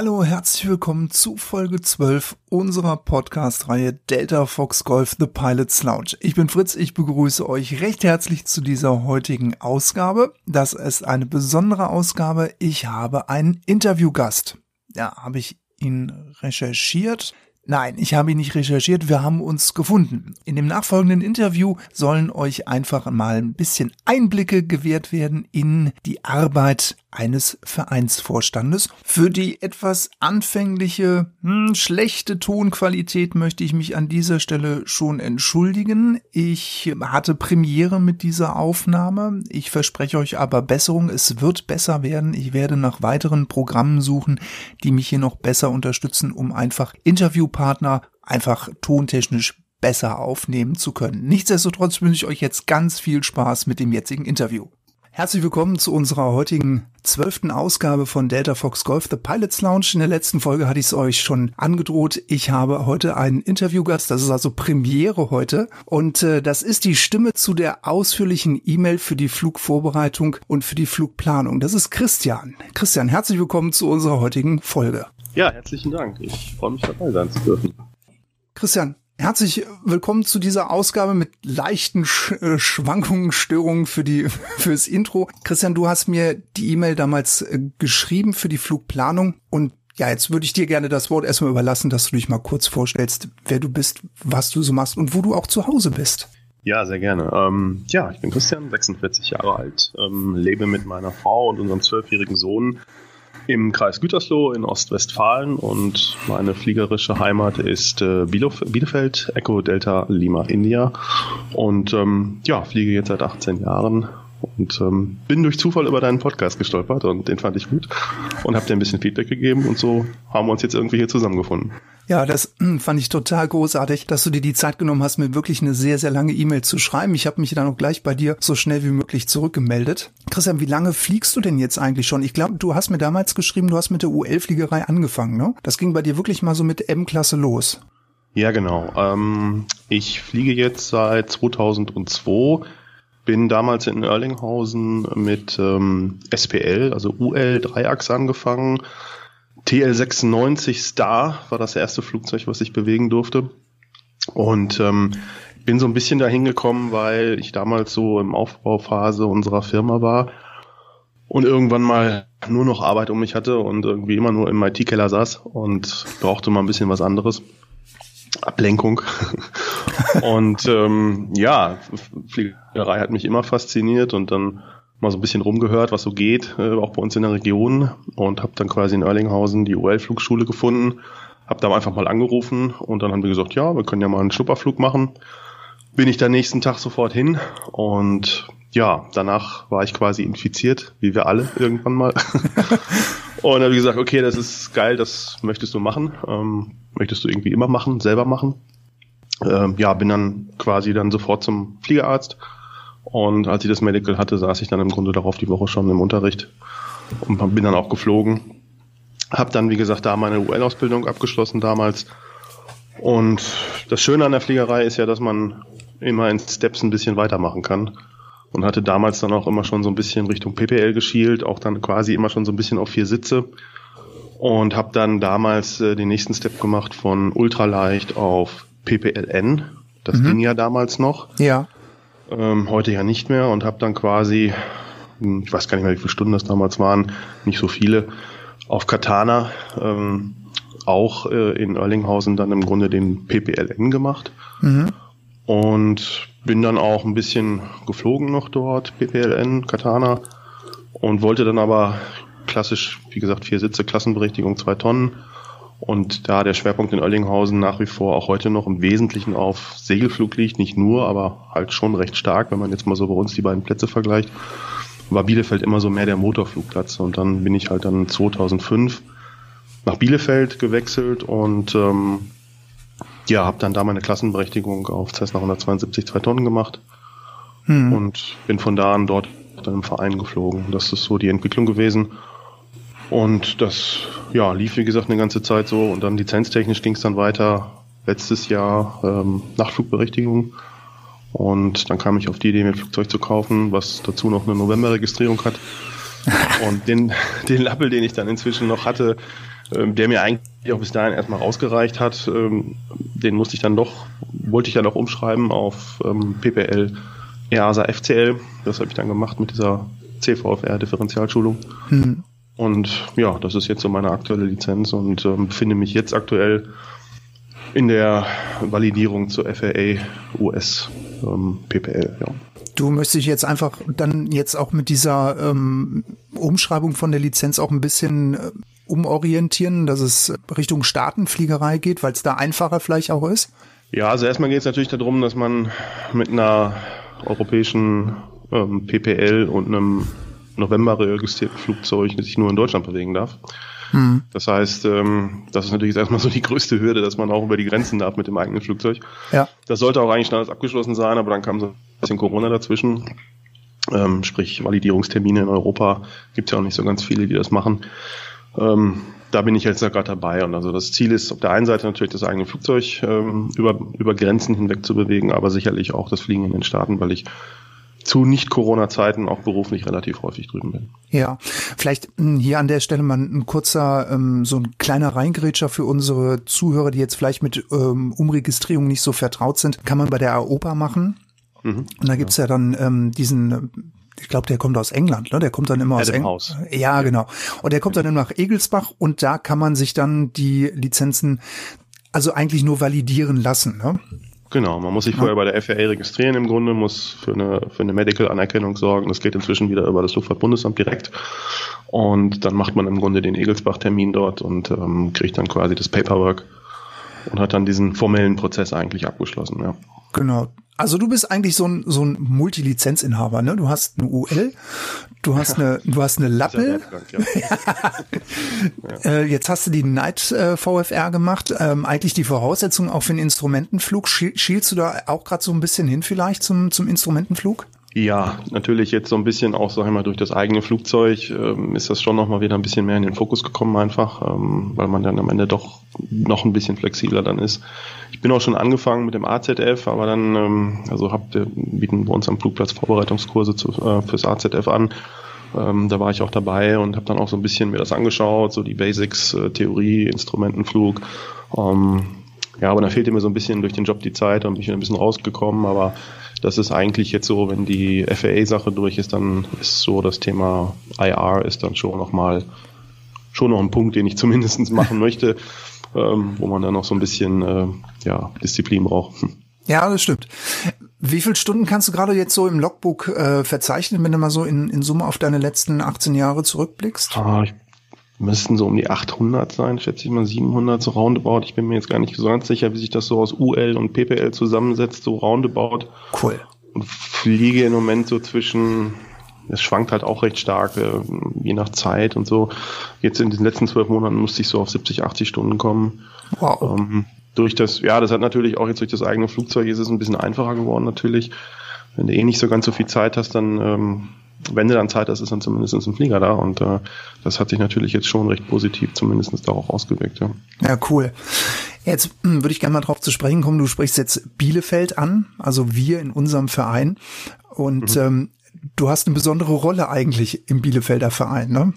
Hallo, herzlich willkommen zu Folge 12 unserer Podcast-Reihe Delta Fox Golf The Pilot's Lounge. Ich bin Fritz, ich begrüße euch recht herzlich zu dieser heutigen Ausgabe. Das ist eine besondere Ausgabe. Ich habe einen Interviewgast. Ja, habe ich ihn recherchiert. Nein, ich habe ihn nicht recherchiert, wir haben uns gefunden. In dem nachfolgenden Interview sollen euch einfach mal ein bisschen Einblicke gewährt werden in die Arbeit eines Vereinsvorstandes. Für die etwas anfängliche, hm, schlechte Tonqualität möchte ich mich an dieser Stelle schon entschuldigen. Ich hatte Premiere mit dieser Aufnahme. Ich verspreche euch aber Besserung. Es wird besser werden. Ich werde nach weiteren Programmen suchen, die mich hier noch besser unterstützen, um einfach Interviewpartner einfach tontechnisch besser aufnehmen zu können. Nichtsdestotrotz wünsche ich euch jetzt ganz viel Spaß mit dem jetzigen Interview. Herzlich willkommen zu unserer heutigen zwölften Ausgabe von Delta Fox Golf The Pilots Lounge. In der letzten Folge hatte ich es euch schon angedroht. Ich habe heute einen Interviewgast, das ist also Premiere heute. Und äh, das ist die Stimme zu der ausführlichen E-Mail für die Flugvorbereitung und für die Flugplanung. Das ist Christian. Christian, herzlich willkommen zu unserer heutigen Folge. Ja, herzlichen Dank. Ich freue mich dabei sein zu dürfen. Christian, Herzlich willkommen zu dieser Ausgabe mit leichten Sch äh, Schwankungen, Störungen für die fürs Intro. Christian, du hast mir die E-Mail damals äh, geschrieben für die Flugplanung und ja, jetzt würde ich dir gerne das Wort erstmal überlassen, dass du dich mal kurz vorstellst, wer du bist, was du so machst und wo du auch zu Hause bist. Ja, sehr gerne. Ähm, ja, ich bin Christian, 46 Jahre alt, ähm, lebe mit meiner Frau und unserem zwölfjährigen Sohn im Kreis Gütersloh in Ostwestfalen und meine fliegerische Heimat ist äh, Bielefeld, Echo Delta Lima India. Und ähm, ja, fliege jetzt seit 18 Jahren und ähm, bin durch Zufall über deinen Podcast gestolpert und den fand ich gut und habe dir ein bisschen Feedback gegeben und so haben wir uns jetzt irgendwie hier zusammengefunden. Ja, das hm, fand ich total großartig, dass du dir die Zeit genommen hast, mir wirklich eine sehr, sehr lange E-Mail zu schreiben. Ich habe mich dann auch gleich bei dir so schnell wie möglich zurückgemeldet. Christian, wie lange fliegst du denn jetzt eigentlich schon? Ich glaube, du hast mir damals geschrieben, du hast mit der UL-Fliegerei angefangen, ne? Das ging bei dir wirklich mal so mit M-Klasse los. Ja, genau. Ähm, ich fliege jetzt seit 2002 bin damals in Erlinghausen mit ähm, SPL, also UL Dreiachs angefangen, TL96 Star war das erste Flugzeug, was ich bewegen durfte. Und ähm, bin so ein bisschen dahin gekommen, weil ich damals so im Aufbauphase unserer Firma war und irgendwann mal nur noch Arbeit um mich hatte und irgendwie immer nur im IT-Keller saß und brauchte mal ein bisschen was anderes. Ablenkung. und ähm, ja, Fliegerei hat mich immer fasziniert und dann mal so ein bisschen rumgehört, was so geht, äh, auch bei uns in der Region und habe dann quasi in Erlinghausen die UL-Flugschule gefunden, habe da einfach mal angerufen und dann haben wir gesagt, ja, wir können ja mal einen Schnupperflug machen. Bin ich da nächsten Tag sofort hin und ja, danach war ich quasi infiziert, wie wir alle irgendwann mal. und habe gesagt, okay, das ist geil, das möchtest du machen, ähm, möchtest du irgendwie immer machen, selber machen. Ähm, ja, bin dann quasi dann sofort zum Fliegerarzt und als ich das Medical hatte, saß ich dann im Grunde darauf die Woche schon im Unterricht und bin dann auch geflogen. Hab dann, wie gesagt, da meine UL-Ausbildung abgeschlossen damals. Und das Schöne an der Fliegerei ist ja, dass man immer in Steps ein bisschen weitermachen kann. Und hatte damals dann auch immer schon so ein bisschen Richtung PPL geschielt, auch dann quasi immer schon so ein bisschen auf vier Sitze. Und habe dann damals äh, den nächsten Step gemacht von ultraleicht auf PPLN. Das mhm. ging ja damals noch. Ja ähm, heute ja nicht mehr und habe dann quasi, hm, ich weiß gar nicht mehr, wie viele Stunden das damals waren, nicht so viele, auf Katana ähm, auch äh, in Erlinghausen dann im Grunde den PPLN gemacht. Mhm. Und bin dann auch ein bisschen geflogen noch dort, PPLN, Katana. Und wollte dann aber klassisch, wie gesagt, vier Sitze, Klassenberechtigung, zwei Tonnen und da der Schwerpunkt in Oerlinghausen nach wie vor auch heute noch im Wesentlichen auf Segelflug liegt, nicht nur, aber halt schon recht stark, wenn man jetzt mal so bei uns die beiden Plätze vergleicht, war Bielefeld immer so mehr der Motorflugplatz. Und dann bin ich halt dann 2005 nach Bielefeld gewechselt und ähm, ja, habe dann da meine Klassenberechtigung auf Cessna 172 zwei Tonnen gemacht hm. und bin von da an dort dann im Verein geflogen. Das ist so die Entwicklung gewesen. Und das ja, lief, wie gesagt, eine ganze Zeit so. Und dann lizenztechnisch ging es dann weiter. Letztes Jahr ähm, Nachtflugberechtigung. Und dann kam ich auf die Idee, mir ein Flugzeug zu kaufen, was dazu noch eine Novemberregistrierung hat. Und den, den Lappel, den ich dann inzwischen noch hatte, ähm, der mir eigentlich auch bis dahin erstmal rausgereicht hat. Ähm, den musste ich dann doch, wollte ich dann doch umschreiben auf ähm, PPL EASA FCL. Das habe ich dann gemacht mit dieser CVFR-Differentialschulung. Hm. Und ja, das ist jetzt so meine aktuelle Lizenz und ähm, befinde mich jetzt aktuell in der Validierung zur FAA US ähm, PPL. Ja. Du möchtest dich jetzt einfach dann jetzt auch mit dieser ähm, Umschreibung von der Lizenz auch ein bisschen äh, umorientieren, dass es Richtung Staatenfliegerei geht, weil es da einfacher vielleicht auch ist? Ja, also erstmal geht es natürlich darum, dass man mit einer europäischen ähm, PPL und einem November registrierten Flugzeug sich nur in Deutschland bewegen darf. Mhm. Das heißt, ähm, das ist natürlich erstmal so die größte Hürde, dass man auch über die Grenzen darf mit dem eigenen Flugzeug. Ja. Das sollte auch eigentlich schon alles abgeschlossen sein, aber dann kam so ein bisschen Corona dazwischen. Ähm, sprich, Validierungstermine in Europa gibt es ja auch nicht so ganz viele, die das machen. Ähm, da bin ich jetzt gerade dabei. Und also das Ziel ist auf der einen Seite natürlich das eigene Flugzeug ähm, über, über Grenzen hinweg zu bewegen, aber sicherlich auch das Fliegen in den Staaten, weil ich zu Nicht-Corona-Zeiten auch beruflich relativ häufig drüben bin. Ja, vielleicht hm, hier an der Stelle mal ein kurzer, ähm, so ein kleiner Reingrätscher für unsere Zuhörer, die jetzt vielleicht mit ähm, Umregistrierung nicht so vertraut sind. Kann man bei der AOPA machen. Mhm, und da gibt's ja. ja dann ähm, diesen ich glaube, der kommt aus England, ne? Der kommt dann immer aus England. Ja, genau. Und der kommt dann immer nach Egelsbach und da kann man sich dann die Lizenzen also eigentlich nur validieren lassen, ne? Genau, man muss sich vorher bei der FAA registrieren im Grunde, muss für eine, für eine Medical-Anerkennung sorgen. Das geht inzwischen wieder über das Luftfahrtbundesamt direkt. Und dann macht man im Grunde den Egelsbach-Termin dort und ähm, kriegt dann quasi das Paperwork und hat dann diesen formellen Prozess eigentlich abgeschlossen. Ja. Genau. Also du bist eigentlich so ein, so ein Multilizenzinhaber, ne? Du hast eine UL, du hast eine, du hast eine Lappel. Ja. äh, jetzt hast du die Night äh, VFR gemacht. Ähm, eigentlich die Voraussetzung auch für den Instrumentenflug. Schielst du da auch gerade so ein bisschen hin vielleicht zum, zum Instrumentenflug? Ja, natürlich jetzt so ein bisschen auch, sag ich mal, durch das eigene Flugzeug ähm, ist das schon nochmal wieder ein bisschen mehr in den Fokus gekommen einfach, ähm, weil man dann am Ende doch noch ein bisschen flexibler dann ist. Ich bin auch schon angefangen mit dem AZF, aber dann, ähm, also hab, wir bieten bei uns am Flugplatz Vorbereitungskurse zu, äh, fürs AZF an. Ähm, da war ich auch dabei und habe dann auch so ein bisschen mir das angeschaut, so die Basics, äh, Theorie, Instrumentenflug. Ähm, ja, aber da fehlte mir so ein bisschen durch den Job die Zeit und bin ich ein bisschen rausgekommen, aber das ist eigentlich jetzt so, wenn die FAA-Sache durch ist, dann ist so das Thema IR ist dann schon nochmal schon noch ein Punkt, den ich zumindest machen möchte, ähm, wo man dann noch so ein bisschen äh, ja, Disziplin braucht. Ja, das stimmt. Wie viele Stunden kannst du gerade jetzt so im Logbook äh, verzeichnen, wenn du mal so in, in Summe auf deine letzten 18 Jahre zurückblickst? Ah, ich müssten so um die 800 sein, schätze ich mal 700 so roundabout. Ich bin mir jetzt gar nicht so ganz sicher, wie sich das so aus UL und PPL zusammensetzt, so roundabout. Cool. Und fliege im Moment so zwischen, es schwankt halt auch recht stark, äh, je nach Zeit und so. Jetzt in den letzten zwölf Monaten musste ich so auf 70, 80 Stunden kommen. Wow. Ähm, durch das, ja, das hat natürlich auch jetzt durch das eigene Flugzeug ist es ein bisschen einfacher geworden natürlich. Wenn du eh nicht so ganz so viel Zeit hast, dann ähm, wenn du dann Zeit hast, ist dann zumindest ein Flieger da und äh, das hat sich natürlich jetzt schon recht positiv zumindest darauf ausgewirkt. Ja, ja cool. Jetzt hm, würde ich gerne mal drauf zu sprechen kommen. Du sprichst jetzt Bielefeld an, also wir in unserem Verein und mhm. ähm, du hast eine besondere Rolle eigentlich im Bielefelder Verein, ne?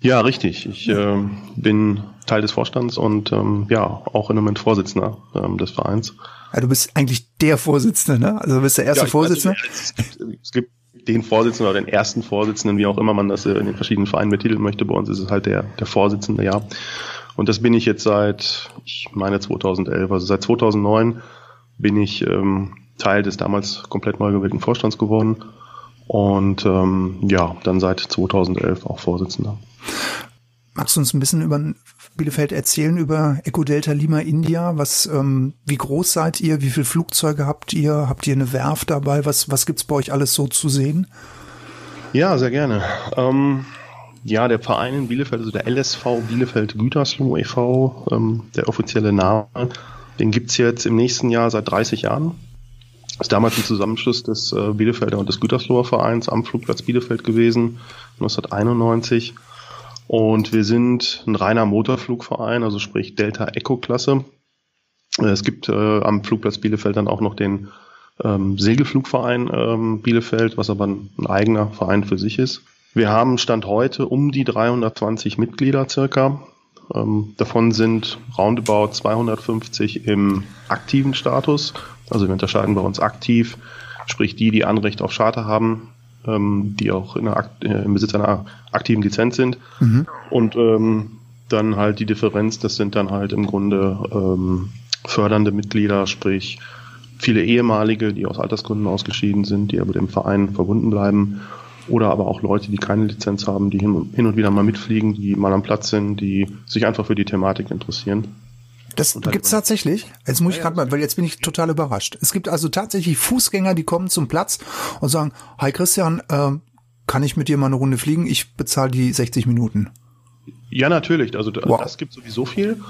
Ja, richtig. Ich äh, bin Teil des Vorstands und ähm, ja, auch im Moment Vorsitzender ähm, des Vereins. Ja, du bist eigentlich der Vorsitzende, ne? Also du bist der erste ja, Vorsitzende. Weiß, es, gibt, es gibt den Vorsitzenden oder den ersten Vorsitzenden, wie auch immer man das in den verschiedenen Vereinen betiteln möchte. Bei uns ist es halt der, der Vorsitzende, ja. Und das bin ich jetzt seit, ich meine 2011, also seit 2009 bin ich ähm, Teil des damals komplett neu gewählten Vorstands geworden und ähm, ja, dann seit 2011 auch Vorsitzender. Magst du uns ein bisschen über Bielefeld erzählen, über Eco Delta Lima India? Was, ähm, wie groß seid ihr? Wie viele Flugzeuge habt ihr? Habt ihr eine Werft dabei? Was, was gibt's bei euch alles so zu sehen? Ja, sehr gerne. Ähm, ja, der Verein in Bielefeld, also der LSV Bielefeld Gütersloh e.V., ähm, der offizielle Name, den gibt's jetzt im nächsten Jahr seit 30 Jahren. Das ist damals ein Zusammenschluss des äh, Bielefelder und des Gütersloher Vereins am Flugplatz Bielefeld gewesen, 1991. Und wir sind ein reiner Motorflugverein, also sprich Delta Eco Klasse. Äh, es gibt äh, am Flugplatz Bielefeld dann auch noch den ähm, Segelflugverein ähm, Bielefeld, was aber ein, ein, eigener Verein für sich ist. Wir haben Stand heute um die 320 Mitglieder circa. Ähm, davon sind roundabout 250 im aktiven Status. Also wir unterscheiden bei uns aktiv, sprich die, die Anrecht auf Charter haben, ähm, die auch in der, äh, im Besitz einer aktiven Lizenz sind. Mhm. Und ähm, dann halt die Differenz, das sind dann halt im Grunde ähm, fördernde Mitglieder, sprich viele ehemalige, die aus Altersgründen ausgeschieden sind, die aber dem Verein verbunden bleiben oder aber auch Leute, die keine Lizenz haben, die hin und wieder mal mitfliegen, die mal am Platz sind, die sich einfach für die Thematik interessieren. Das gibt's tatsächlich. Jetzt muss ich gerade mal, weil jetzt bin ich total überrascht. Es gibt also tatsächlich Fußgänger, die kommen zum Platz und sagen, hi Christian, äh, kann ich mit dir mal eine Runde fliegen? Ich bezahle die 60 Minuten. Ja, natürlich. Also wow. das gibt sowieso viel,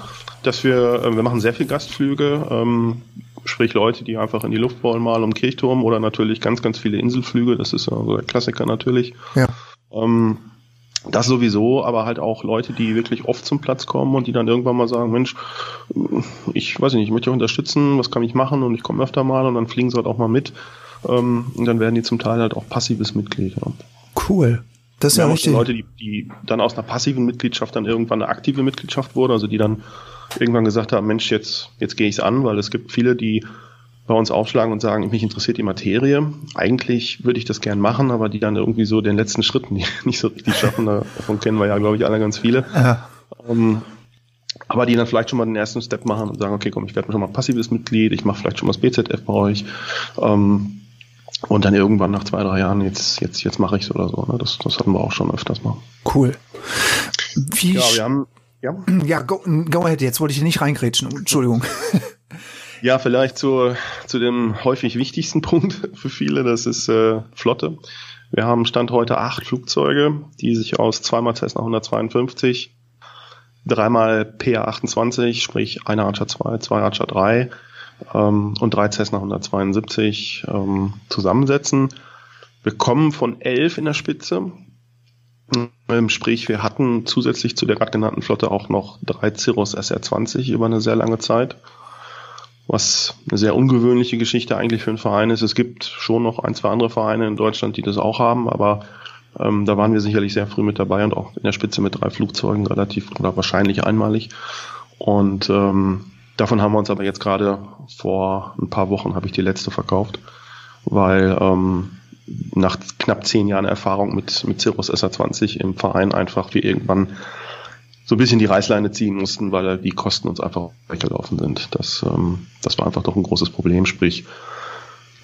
dass wir, äh, wir machen sehr viel Gastflüge. Ähm, sprich Leute, die einfach in die Luft wollen, mal um Kirchturm oder natürlich ganz, ganz viele Inselflüge, das ist ja so der Klassiker natürlich. Ja. Ähm, das sowieso, aber halt auch Leute, die wirklich oft zum Platz kommen und die dann irgendwann mal sagen, Mensch, ich weiß nicht, ich möchte euch unterstützen, was kann ich machen und ich komme öfter mal und dann fliegen sie halt auch mal mit. Ähm, und dann werden die zum Teil halt auch passives Mitglied. Ja. Cool. Das ist ja, ja richtig. Leute, die, die dann aus einer passiven Mitgliedschaft dann irgendwann eine aktive Mitgliedschaft wurde, also die dann irgendwann gesagt haben, Mensch, jetzt, jetzt gehe ich es an, weil es gibt viele, die bei uns aufschlagen und sagen, mich interessiert die Materie. Eigentlich würde ich das gern machen, aber die dann irgendwie so den letzten Schritt nicht, nicht so richtig schaffen. Davon kennen wir ja, glaube ich, alle ganz viele. Ja. Um, ähm, aber die dann vielleicht schon mal den ersten Step machen und sagen, okay, komm, ich werde schon mal passives Mitglied, ich mache vielleicht schon mal das BZF bei euch. Um, ähm, und dann irgendwann nach zwei, drei Jahren, jetzt, jetzt, jetzt mache ich es oder so. Ne? Das, das hatten wir auch schon öfters mal. Cool. Wie ja, wir haben ja, ja go, go ahead, jetzt wollte ich hier nicht reingrätschen. Entschuldigung. Ja, vielleicht zu, zu dem häufig wichtigsten Punkt für viele, das ist äh, Flotte. Wir haben Stand heute acht Flugzeuge, die sich aus zweimal Cessna 152, dreimal PA28, sprich eine Archer 2, zwei Archer 3 ähm, und drei Cessna 172 ähm, zusammensetzen. Wir kommen von elf in der Spitze. Ähm, sprich, wir hatten zusätzlich zu der gerade genannten Flotte auch noch drei Cirrus SR20 über eine sehr lange Zeit. Was eine sehr ungewöhnliche Geschichte eigentlich für einen Verein ist. Es gibt schon noch ein, zwei andere Vereine in Deutschland, die das auch haben, aber ähm, da waren wir sicherlich sehr früh mit dabei und auch in der Spitze mit drei Flugzeugen relativ oder wahrscheinlich einmalig. Und ähm, davon haben wir uns aber jetzt gerade vor ein paar Wochen habe ich die letzte verkauft, weil ähm, nach knapp zehn Jahren Erfahrung mit, mit Cirrus SR20 im Verein einfach wir irgendwann so ein bisschen die Reißleine ziehen mussten, weil die Kosten uns einfach weggelaufen sind. Das, ähm, das war einfach doch ein großes Problem. Sprich,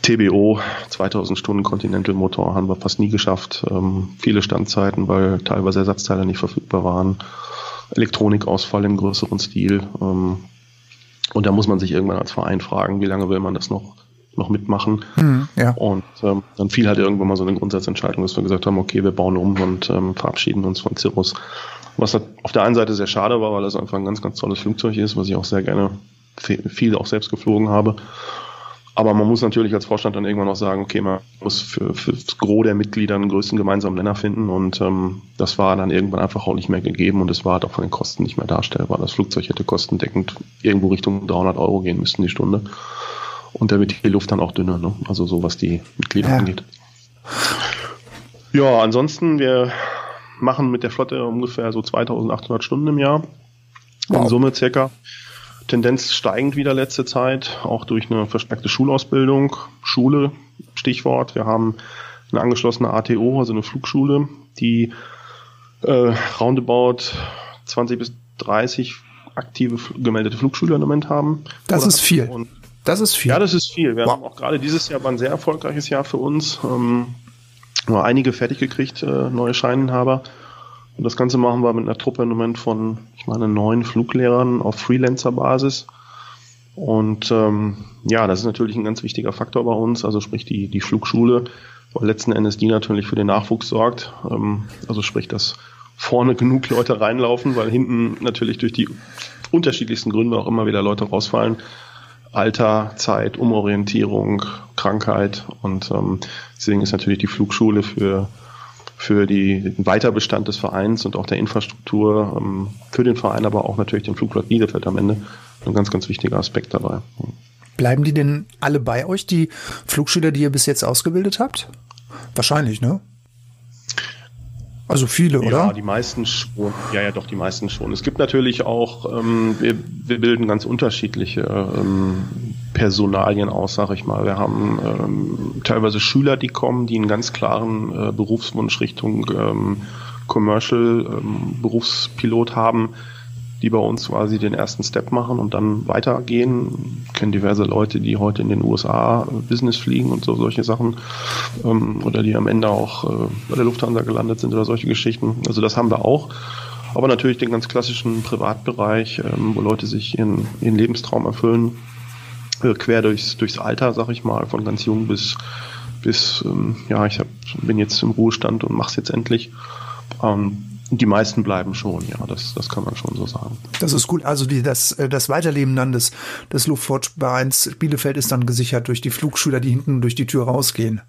TBO, 2000 Stunden Continental Motor haben wir fast nie geschafft. Ähm, viele Standzeiten, weil teilweise Ersatzteile nicht verfügbar waren. Elektronikausfall im größeren Stil. Ähm, und da muss man sich irgendwann als Verein fragen, wie lange will man das noch noch mitmachen. Mhm, ja. Und ähm, dann fiel halt irgendwann mal so eine Grundsatzentscheidung, dass wir gesagt haben, okay, wir bauen um und ähm, verabschieden uns von Cirrus. Was halt auf der einen Seite sehr schade war, weil das einfach ein ganz, ganz tolles Flugzeug ist, was ich auch sehr gerne viel auch selbst geflogen habe. Aber man muss natürlich als Vorstand dann irgendwann auch sagen, okay, man muss für, für das Gros der Mitglieder einen größten gemeinsamen Nenner finden und ähm, das war dann irgendwann einfach auch nicht mehr gegeben und es war halt auch von den Kosten nicht mehr darstellbar. Das Flugzeug hätte kostendeckend irgendwo Richtung 300 Euro gehen müssen die Stunde. Und da wird die Luft dann auch dünner, ne? also so was die Mitglieder ja. angeht. Ja, ansonsten, wir machen mit der Flotte ungefähr so 2800 Stunden im Jahr. Wow. In Summe circa. Tendenz steigend wieder letzte Zeit, auch durch eine verstärkte Schulausbildung. Schule, Stichwort. Wir haben eine angeschlossene ATO, also eine Flugschule, die äh, roundabout 20 bis 30 aktive gemeldete Flugschüler im Moment haben. Das ist viel. Das ist viel. Ja, das ist viel. Wir wow. haben auch gerade dieses Jahr war ein sehr erfolgreiches Jahr für uns. Ähm, nur einige fertig gekriegt, äh, neue Scheininhaber. Und das Ganze machen wir mit einer Truppe im Moment von, ich meine, neun Fluglehrern auf Freelancer-Basis. Und ähm, ja, das ist natürlich ein ganz wichtiger Faktor bei uns, also sprich die, die Flugschule, weil letzten Endes die natürlich für den Nachwuchs sorgt. Ähm, also sprich, dass vorne genug Leute reinlaufen, weil hinten natürlich durch die unterschiedlichsten Gründe auch immer wieder Leute rausfallen. Alter, Zeit, Umorientierung, Krankheit und ähm, deswegen ist natürlich die Flugschule für für die, den Weiterbestand des Vereins und auch der Infrastruktur ähm, für den Verein, aber auch natürlich den Flugplatz Bielefeld am Ende ein ganz, ganz wichtiger Aspekt dabei. Bleiben die denn alle bei euch, die Flugschüler, die ihr bis jetzt ausgebildet habt? Wahrscheinlich, ne? Also viele, oder? Ja, die meisten schon. Ja, ja, doch, die meisten schon. Es gibt natürlich auch, ähm, wir, wir bilden ganz unterschiedliche ähm, Personalien aus, sag ich mal. Wir haben ähm, teilweise Schüler, die kommen, die einen ganz klaren äh, Berufswunsch Richtung ähm, Commercial ähm, Berufspilot haben die bei uns quasi den ersten Step machen und dann weitergehen. Ich kenne diverse Leute, die heute in den USA Business fliegen und so solche Sachen ähm, oder die am Ende auch äh, bei der Lufthansa gelandet sind oder solche Geschichten. Also das haben wir auch. Aber natürlich den ganz klassischen Privatbereich, ähm, wo Leute sich ihren, ihren Lebenstraum erfüllen, äh, quer durchs, durchs Alter, sag ich mal, von ganz jung bis bis ähm, ja, ich hab, bin jetzt im Ruhestand und mach's jetzt endlich. Ähm, die meisten bleiben schon, ja, das, das kann man schon so sagen. Das ist gut. Also die, das, äh, das Weiterleben dann des, des Luftfahrtvereins Bielefeld ist dann gesichert durch die Flugschüler, die hinten durch die Tür rausgehen.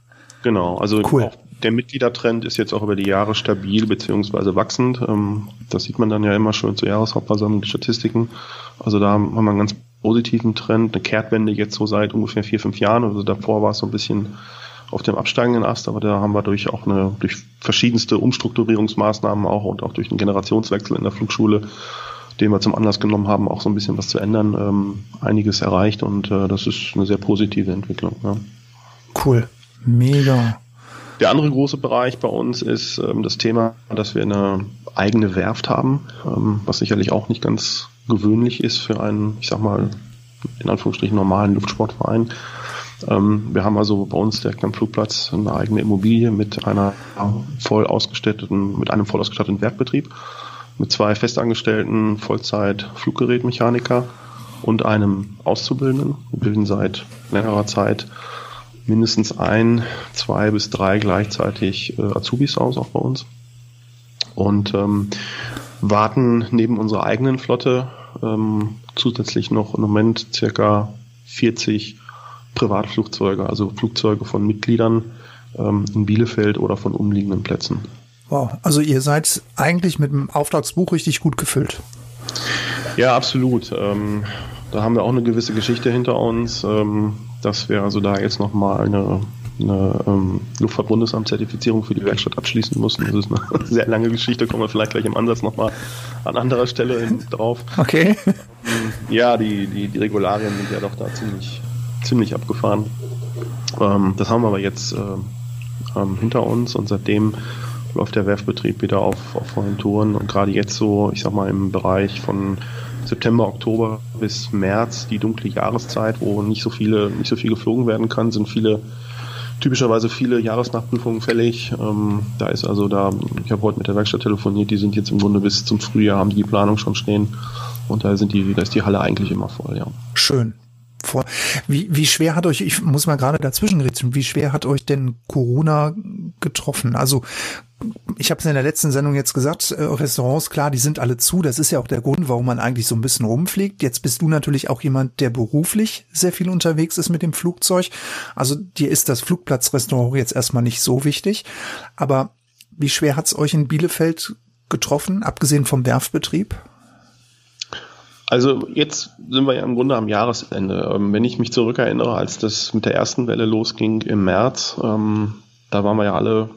Genau, also cool. der Mitgliedertrend ist jetzt auch über die Jahre stabil beziehungsweise wachsend. Ähm, das sieht man dann ja immer schon zur Jahreshauptversammlung, die Statistiken. Also da haben wir einen ganz positiven Trend, eine Kehrtwende jetzt so seit ungefähr vier, fünf Jahren. Also davor war es so ein bisschen auf dem absteigenden Ast, aber da haben wir durch auch eine, durch verschiedenste Umstrukturierungsmaßnahmen auch und auch durch einen Generationswechsel in der Flugschule, den wir zum Anlass genommen haben, auch so ein bisschen was zu ändern, ähm, einiges erreicht und äh, das ist eine sehr positive Entwicklung. Ja. Cool. Mega. Der andere große Bereich bei uns ist ähm, das Thema, dass wir eine eigene Werft haben, ähm, was sicherlich auch nicht ganz gewöhnlich ist für einen, ich sag mal, in Anführungsstrichen normalen Luftsportverein. Ähm, wir haben also bei uns direkt am Flugplatz eine eigene Immobilie mit einer voll ausgestatteten, mit einem voll ausgestatteten Werkbetrieb, mit zwei festangestellten Vollzeit-Fluggerätmechaniker und einem Auszubildenden. Wir bilden seit längerer Zeit mindestens ein, zwei bis drei gleichzeitig äh, Azubis aus, auch bei uns. Und ähm, warten neben unserer eigenen Flotte ähm, zusätzlich noch im Moment circa 40 Privatflugzeuge, also Flugzeuge von Mitgliedern ähm, in Bielefeld oder von umliegenden Plätzen. Wow, also ihr seid eigentlich mit dem Auftragsbuch richtig gut gefüllt. Ja, absolut. Ähm, da haben wir auch eine gewisse Geschichte hinter uns, ähm, dass wir also da jetzt nochmal eine, eine ähm, Luftfahrtbundesamt-Zertifizierung für die Werkstatt abschließen mussten. Das ist eine sehr lange Geschichte, kommen wir vielleicht gleich im Ansatz nochmal an anderer Stelle drauf. Okay. Ja, die, die, die Regularien sind ja doch da ziemlich ziemlich abgefahren. Ähm, das haben wir aber jetzt äh, ähm, hinter uns und seitdem läuft der Werfbetrieb wieder auf, auf vollen Touren und gerade jetzt so, ich sag mal, im Bereich von September, Oktober bis März, die dunkle Jahreszeit, wo nicht so viele, nicht so viel geflogen werden kann, sind viele typischerweise viele Jahresnachprüfungen fällig. Ähm, da ist also da, ich habe heute mit der Werkstatt telefoniert, die sind jetzt im Grunde bis zum Frühjahr, haben die, Planung schon stehen. Und da sind die, da ist die Halle eigentlich immer voll, ja. Schön vor. Wie, wie schwer hat euch, ich muss mal gerade dazwischen reden, wie schwer hat euch denn Corona getroffen? Also ich habe es in der letzten Sendung jetzt gesagt, äh, Restaurants, klar, die sind alle zu. Das ist ja auch der Grund, warum man eigentlich so ein bisschen rumfliegt. Jetzt bist du natürlich auch jemand, der beruflich sehr viel unterwegs ist mit dem Flugzeug. Also dir ist das Flugplatzrestaurant jetzt erstmal nicht so wichtig. Aber wie schwer hat es euch in Bielefeld getroffen, abgesehen vom Werfbetrieb? Also jetzt sind wir ja im Grunde am Jahresende. Ähm, wenn ich mich zurückerinnere, als das mit der ersten Welle losging im März, ähm, da waren wir ja alle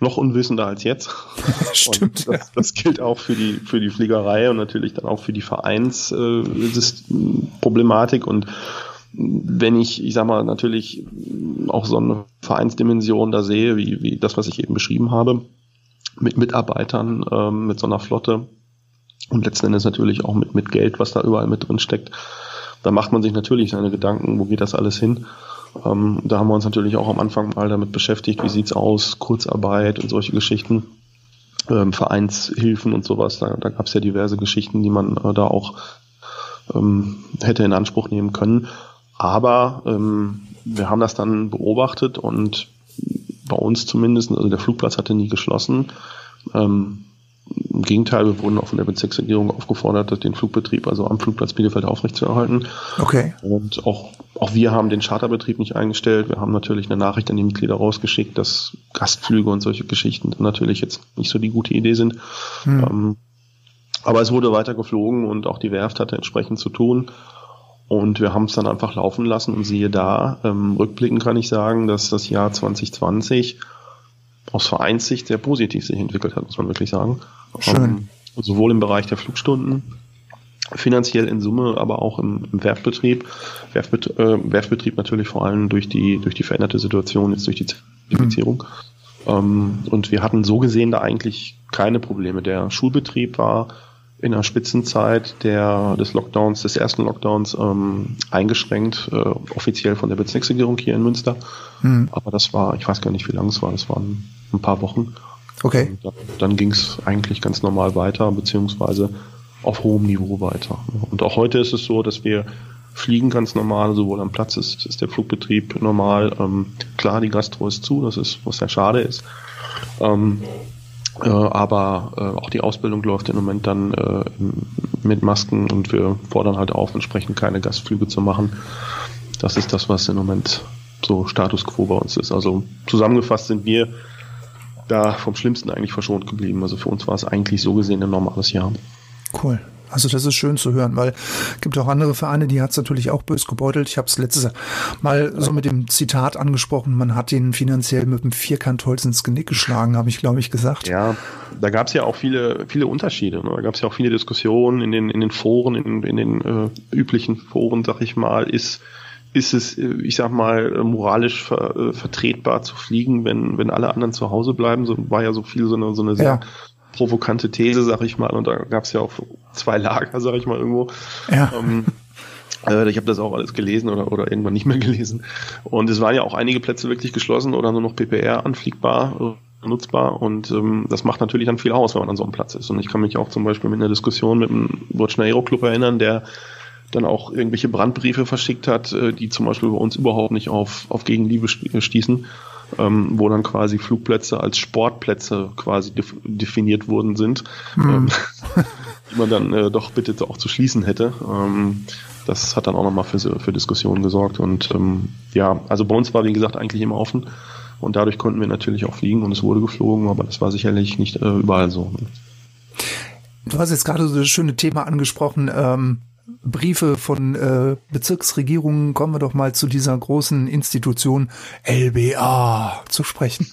noch unwissender als jetzt. Stimmt. Das, ja. das, gilt auch für die, für die Fliegerei und natürlich dann auch für die Vereinsproblematik. Äh, und wenn ich, ich sag mal, natürlich auch so eine Vereinsdimension da sehe, wie, wie das, was ich eben beschrieben habe, mit Mitarbeitern, ähm, mit so einer Flotte, und letzten Endes natürlich auch mit, mit Geld, was da überall mit drin steckt. Da macht man sich natürlich seine Gedanken, wo geht das alles hin? Ähm, da haben wir uns natürlich auch am Anfang mal damit beschäftigt, wie sieht's aus, Kurzarbeit und solche Geschichten, ähm, Vereinshilfen und sowas. Da, da gab es ja diverse Geschichten, die man äh, da auch ähm, hätte in Anspruch nehmen können. Aber ähm, wir haben das dann beobachtet und bei uns zumindest, also der Flugplatz hatte nie geschlossen. Ähm, im Gegenteil, wir wurden auch von der Bezirksregierung aufgefordert, den Flugbetrieb also am Flugplatz Bielefeld aufrechtzuerhalten. Okay. Und auch, auch wir haben den Charterbetrieb nicht eingestellt. Wir haben natürlich eine Nachricht an die Mitglieder rausgeschickt, dass Gastflüge und solche Geschichten natürlich jetzt nicht so die gute Idee sind. Hm. Ähm, aber es wurde weiter geflogen und auch die Werft hatte entsprechend zu tun. Und wir haben es dann einfach laufen lassen und siehe da, ähm, rückblickend kann ich sagen, dass das Jahr 2020 aus Vereinssicht sehr positiv sich entwickelt hat, muss man wirklich sagen. Schön. Ähm, sowohl im Bereich der Flugstunden, finanziell in Summe, aber auch im, im Werftbetrieb. Werftbet äh, Werftbetrieb natürlich vor allem durch die, durch die veränderte Situation, jetzt durch die Zertifizierung. Mhm. Ähm, und wir hatten so gesehen da eigentlich keine Probleme. Der Schulbetrieb war in der Spitzenzeit der, des Lockdowns, des ersten Lockdowns ähm, eingeschränkt, äh, offiziell von der Bezirksregierung hier in Münster. Mhm. Aber das war, ich weiß gar nicht, wie lange es war, das waren ein paar Wochen. Okay. dann, dann ging es eigentlich ganz normal weiter, beziehungsweise auf hohem Niveau weiter. Und auch heute ist es so, dass wir fliegen ganz normal, sowohl am Platz ist, ist der Flugbetrieb normal. Ähm, klar, die Gastro ist zu, das ist, was sehr schade ist. Ähm, äh, aber äh, auch die Ausbildung läuft im Moment dann äh, mit Masken und wir fordern halt auf, entsprechend keine Gastflüge zu machen. Das ist das, was im Moment so Status quo bei uns ist. Also zusammengefasst sind wir da vom Schlimmsten eigentlich verschont geblieben. Also für uns war es eigentlich so gesehen ein normales Jahr. Cool. Also das ist schön zu hören, weil gibt auch andere Vereine, die hat es natürlich auch bös gebeutelt. Ich habe es letztes Mal so mit dem Zitat angesprochen, man hat den finanziell mit dem Vierkantholz ins Genick geschlagen, habe ich, glaube ich, gesagt. Ja, da gab es ja auch viele, viele Unterschiede. Ne? Da gab es ja auch viele Diskussionen in den, in den Foren, in, in den äh, üblichen Foren, sag ich mal, ist ist es, äh, ich sag mal, moralisch ver, äh, vertretbar zu fliegen, wenn, wenn alle anderen zu Hause bleiben. So war ja so viel so eine, so eine sehr ja provokante These, sag ich mal. Und da gab es ja auch zwei Lager, sag ich mal, irgendwo. Ja. Ähm, äh, ich habe das auch alles gelesen oder, oder irgendwann nicht mehr gelesen. Und es waren ja auch einige Plätze wirklich geschlossen oder nur noch PPR anfliegbar, äh, nutzbar. Und ähm, das macht natürlich dann viel aus, wenn man an so einem Platz ist. Und ich kann mich auch zum Beispiel mit einer Diskussion mit dem Aero Club erinnern, der dann auch irgendwelche Brandbriefe verschickt hat, äh, die zum Beispiel bei uns überhaupt nicht auf, auf Gegenliebe stießen ähm, wo dann quasi Flugplätze als Sportplätze quasi def definiert worden sind, mhm. ähm, die man dann äh, doch bitte auch zu schließen hätte. Ähm, das hat dann auch nochmal für, für Diskussionen gesorgt. Und ähm, ja, also bei uns war wie gesagt eigentlich immer offen und dadurch konnten wir natürlich auch fliegen und es wurde geflogen, aber das war sicherlich nicht äh, überall so. Du hast jetzt gerade so das schöne Thema angesprochen, ähm, Briefe von äh, Bezirksregierungen, kommen wir doch mal zu dieser großen Institution LBA zu sprechen.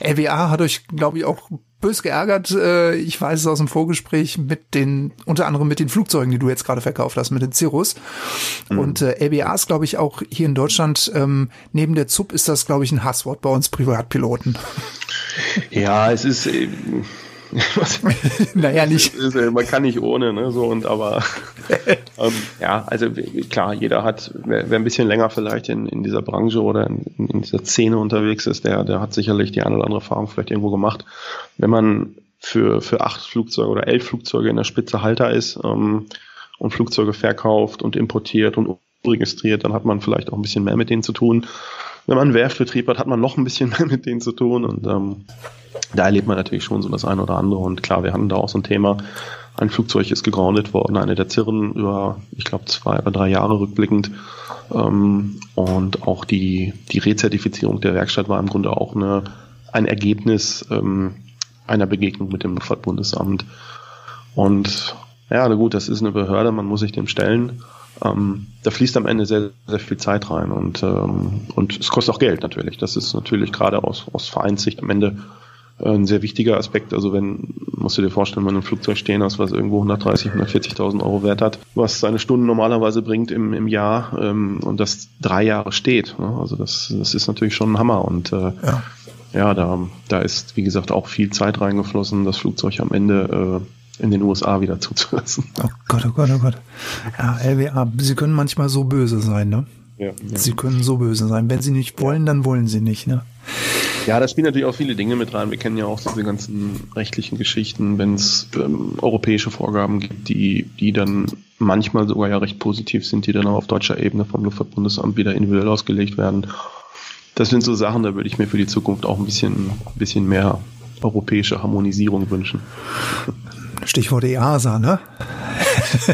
LBA hat euch, glaube ich, auch bös geärgert. Äh, ich weiß es aus dem Vorgespräch mit den, unter anderem mit den Flugzeugen, die du jetzt gerade verkauft hast, mit den Cirrus. Mhm. Und äh, LBA ist, glaube ich, auch hier in Deutschland, ähm, neben der ZUP ist das, glaube ich, ein Hasswort bei uns Privatpiloten. Ja, es ist, äh, naja, nicht. Ist, man kann nicht ohne, ne? So und aber ähm, ja, also klar, jeder hat, wer, wer ein bisschen länger vielleicht in, in dieser Branche oder in, in dieser Szene unterwegs ist, der, der hat sicherlich die eine oder andere Erfahrung vielleicht irgendwo gemacht. Wenn man für, für acht Flugzeuge oder elf Flugzeuge in der Spitze Halter ist ähm, und Flugzeuge verkauft und importiert und registriert, dann hat man vielleicht auch ein bisschen mehr mit denen zu tun. Wenn man einen Werftbetrieb hat, hat man noch ein bisschen mehr mit denen zu tun und ähm, da erlebt man natürlich schon so das eine oder andere. Und klar, wir hatten da auch so ein Thema. Ein Flugzeug ist gegroundet worden, eine der Zirren über, ich glaube, zwei oder drei Jahre rückblickend. Ähm, und auch die, die Rezertifizierung der Werkstatt war im Grunde auch eine, ein Ergebnis ähm, einer Begegnung mit dem Luftfahrtbundesamt. Und ja, na gut, das ist eine Behörde, man muss sich dem stellen. Ähm, da fließt am Ende sehr, sehr viel Zeit rein und, ähm, und es kostet auch Geld natürlich. Das ist natürlich gerade aus, aus Vereinssicht am Ende ein sehr wichtiger Aspekt. Also wenn, musst du dir vorstellen, wenn du ein Flugzeug stehen hast, was irgendwo 130, 140.000 Euro Wert hat, was seine Stunden normalerweise bringt im, im Jahr ähm, und das drei Jahre steht. Ne? Also das, das ist natürlich schon ein Hammer und äh, ja. ja, da, da ist, wie gesagt, auch viel Zeit reingeflossen, das Flugzeug am Ende äh, in den USA wieder zuzulassen. Oh Gott, oh Gott, oh Gott. Ja, LWA, sie können manchmal so böse sein, ne? Ja, ja. Sie können so böse sein. Wenn sie nicht wollen, dann wollen sie nicht, ne? Ja, da spielen natürlich auch viele Dinge mit rein. Wir kennen ja auch diese ganzen rechtlichen Geschichten, wenn es ähm, europäische Vorgaben gibt, die, die dann manchmal sogar ja recht positiv sind, die dann auch auf deutscher Ebene vom Luftfahrtbundesamt wieder individuell ausgelegt werden. Das sind so Sachen, da würde ich mir für die Zukunft auch ein bisschen, bisschen mehr europäische Harmonisierung wünschen. Stichwort EASA, ne?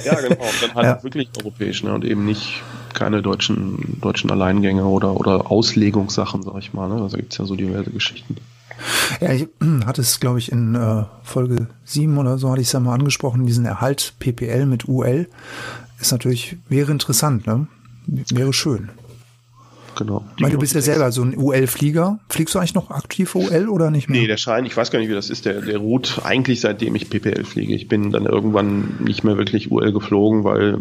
ja, genau. dann halt ja. wirklich europäisch ne? und eben nicht keine deutschen, deutschen Alleingänge oder, oder Auslegungssachen, sag ich mal. Ne? Also gibt es ja so diverse Geschichten. Ja, ich hatte es, glaube ich, in äh, Folge 7 oder so hatte ich es ja mal angesprochen, diesen Erhalt PPL mit UL ist natürlich, wäre interessant, ne? Wäre schön. Genau. Weil du bist ja selber so ein UL-Flieger. Fliegst du eigentlich noch aktiv UL oder nicht mehr? Nee, der Schein, ich weiß gar nicht, wie das ist, der, der ruht eigentlich seitdem ich PPL fliege. Ich bin dann irgendwann nicht mehr wirklich UL geflogen, weil